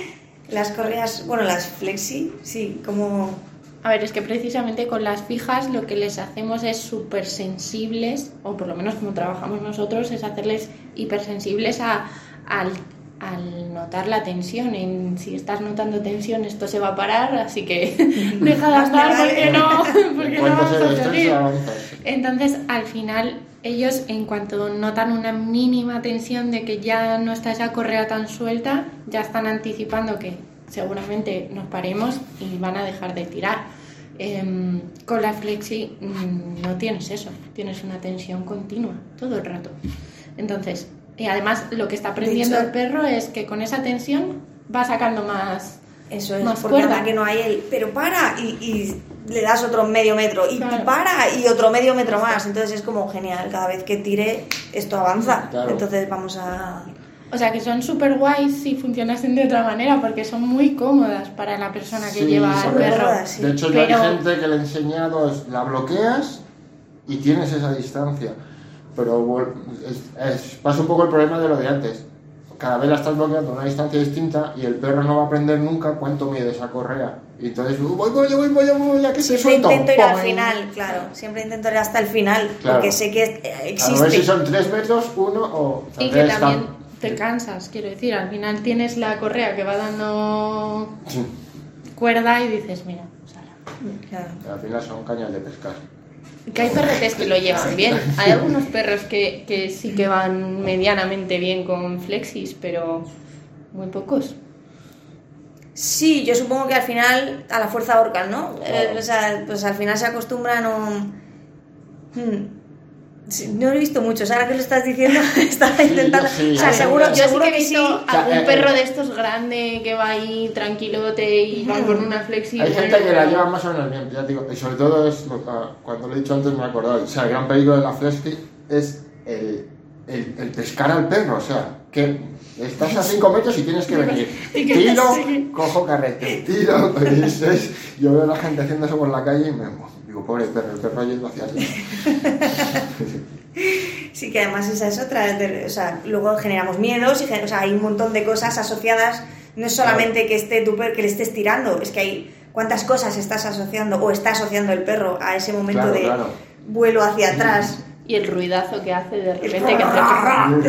[SPEAKER 2] las correas, bueno, las flexi, sí, como...
[SPEAKER 3] A ver, es que precisamente con las fijas lo que les hacemos es súper sensibles, o por lo menos como trabajamos nosotros, es hacerles hipersensibles a, al, al notar la tensión. En, si estás notando tensión, esto se va a parar, así que deja de andar porque no, porque no
[SPEAKER 4] ¿Cuánto
[SPEAKER 3] vamos a salir. Entonces, al final, ellos en cuanto notan una mínima tensión de que ya no está esa correa tan suelta, ya están anticipando que seguramente nos paremos y van a dejar de tirar. Em, con la flexi mm, no tienes eso, tienes una tensión continua todo el rato. Entonces, y además lo que está aprendiendo
[SPEAKER 2] hecho-
[SPEAKER 3] el perro es que con esa tensión va sacando más,
[SPEAKER 2] Eso es,
[SPEAKER 3] más
[SPEAKER 2] porque
[SPEAKER 3] cuerda.
[SPEAKER 2] anda que no hay el, pero para, y, y le das otro medio metro, y
[SPEAKER 3] Claro.
[SPEAKER 2] para, y otro medio metro más. Entonces es como genial, cada vez que tire, esto avanza.
[SPEAKER 4] Claro.
[SPEAKER 2] Entonces vamos a...
[SPEAKER 3] O sea, que son súper guays si funcionasen de otra manera, porque son muy cómodas para la persona que
[SPEAKER 4] Sí,
[SPEAKER 3] lleva al perro.
[SPEAKER 2] sí.
[SPEAKER 4] De hecho, yo
[SPEAKER 3] Pero-
[SPEAKER 4] hay gente que le he enseñado, la bloqueas y tienes esa distancia. Pero bueno, es- es- pasa un poco el problema de lo de antes. Cada vez la estás bloqueando a una distancia distinta y el perro no va a aprender nunca cuánto mide esa correa. Y entonces, "Uh, voy, voy, voy, voy, voy, voy, ya que se
[SPEAKER 2] Siempre
[SPEAKER 4] suelto.
[SPEAKER 2] intento ir al final, claro. Siempre intento ir hasta el final,
[SPEAKER 4] Claro.
[SPEAKER 2] porque sé que eh,
[SPEAKER 4] A ver
[SPEAKER 2] existe.
[SPEAKER 4] si son 3 metros, uno o...
[SPEAKER 3] Y que también
[SPEAKER 4] tam-
[SPEAKER 3] te cansas, quiero decir, al final tienes la correa que va dando cuerda y dices, mira.
[SPEAKER 2] Claro.
[SPEAKER 4] al final son cañas de pescar.
[SPEAKER 3] Que hay perretes que lo llevan bien. Hay algunos perros que, que sí que van medianamente bien con flexis, pero muy pocos.
[SPEAKER 2] Sí, yo supongo que al final a la fuerza ahorcan, ¿no?
[SPEAKER 4] Claro.
[SPEAKER 2] Eh, o sea, pues al final se acostumbran. Hmm. No lo he visto muchos, ahora que lo estás diciendo, estaba intentando...
[SPEAKER 4] yo sí,
[SPEAKER 2] o sea,
[SPEAKER 4] yo
[SPEAKER 2] seguro,
[SPEAKER 4] sí.
[SPEAKER 3] Yo sí
[SPEAKER 2] seguro
[SPEAKER 3] que he
[SPEAKER 2] que sí.
[SPEAKER 3] visto
[SPEAKER 4] sea,
[SPEAKER 3] algún
[SPEAKER 4] eh,
[SPEAKER 3] perro
[SPEAKER 4] eh.
[SPEAKER 3] de estos grande que va ahí tranquilote y va con una flexi.
[SPEAKER 4] Hay gente que la lleva más o menos bien, ya te digo, y sobre todo es, lo que- cuando lo he dicho antes me he acordado, o sea, el gran peligro de la flexi es el, el, el pescar al perro, o sea, que estás a 5 metros y tienes que venir. Tiro, cojo carrete, tiro, es- yo veo a la gente haciendo eso por la calle y me digo, pobre perro, el perro yendo hacia allí.
[SPEAKER 2] Sí, que además esa es otra. de- o sea, luego generamos miedos y o sea, hay un montón de cosas asociadas. No es solamente que esté tu perro, que le estés tirando, es que hay cuántas cosas estás asociando o está asociando el perro a ese momento
[SPEAKER 4] Claro,
[SPEAKER 2] de
[SPEAKER 4] claro.
[SPEAKER 2] vuelo hacia atrás.
[SPEAKER 3] Y el ruidazo que hace de repente que hace...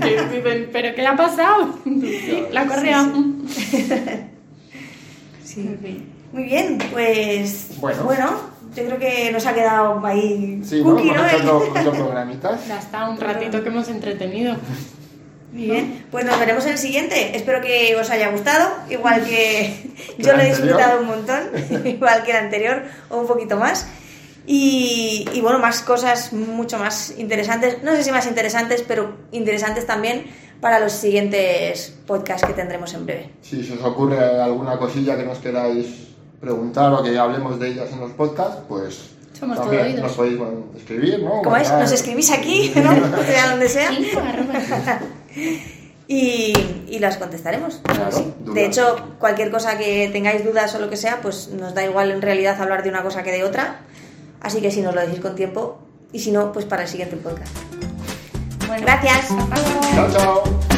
[SPEAKER 3] que dicen, ¿pero qué le ha pasado? La correa.
[SPEAKER 2] Sí. Muy bien, pues
[SPEAKER 4] Bueno.
[SPEAKER 2] Yo creo que nos ha quedado ahí
[SPEAKER 4] Sí, ¿no?
[SPEAKER 2] cookie,
[SPEAKER 4] Hemos
[SPEAKER 2] ¿no?
[SPEAKER 4] hecho programitas.
[SPEAKER 3] Ya está un ratito que hemos entretenido.
[SPEAKER 2] Muy bien, pues nos veremos en el siguiente. Espero que os haya gustado, igual que yo lo he disfrutado un montón, igual que el anterior o un poquito más. Y, y bueno, más cosas mucho más interesantes, no sé si más interesantes, pero interesantes también para los siguientes podcasts que tendremos en breve.
[SPEAKER 4] Si se os ocurre alguna cosilla que nos queráis preguntar o que hablemos de ellas en los podcasts, pues
[SPEAKER 3] Somos todo
[SPEAKER 4] también
[SPEAKER 3] oídos.
[SPEAKER 4] nos podéis bueno, escribir, ¿no?
[SPEAKER 2] Como es, nos escribís aquí, ¿no? sea donde sea. Y, y las contestaremos.
[SPEAKER 4] Claro,
[SPEAKER 2] Sí.
[SPEAKER 4] dudas.
[SPEAKER 2] De hecho, cualquier cosa que tengáis dudas o lo que sea, pues nos da igual en realidad hablar de una cosa que de otra. Así que si nos lo decís con tiempo y si no, pues para el siguiente podcast. Bueno, gracias.
[SPEAKER 4] Chao, chao.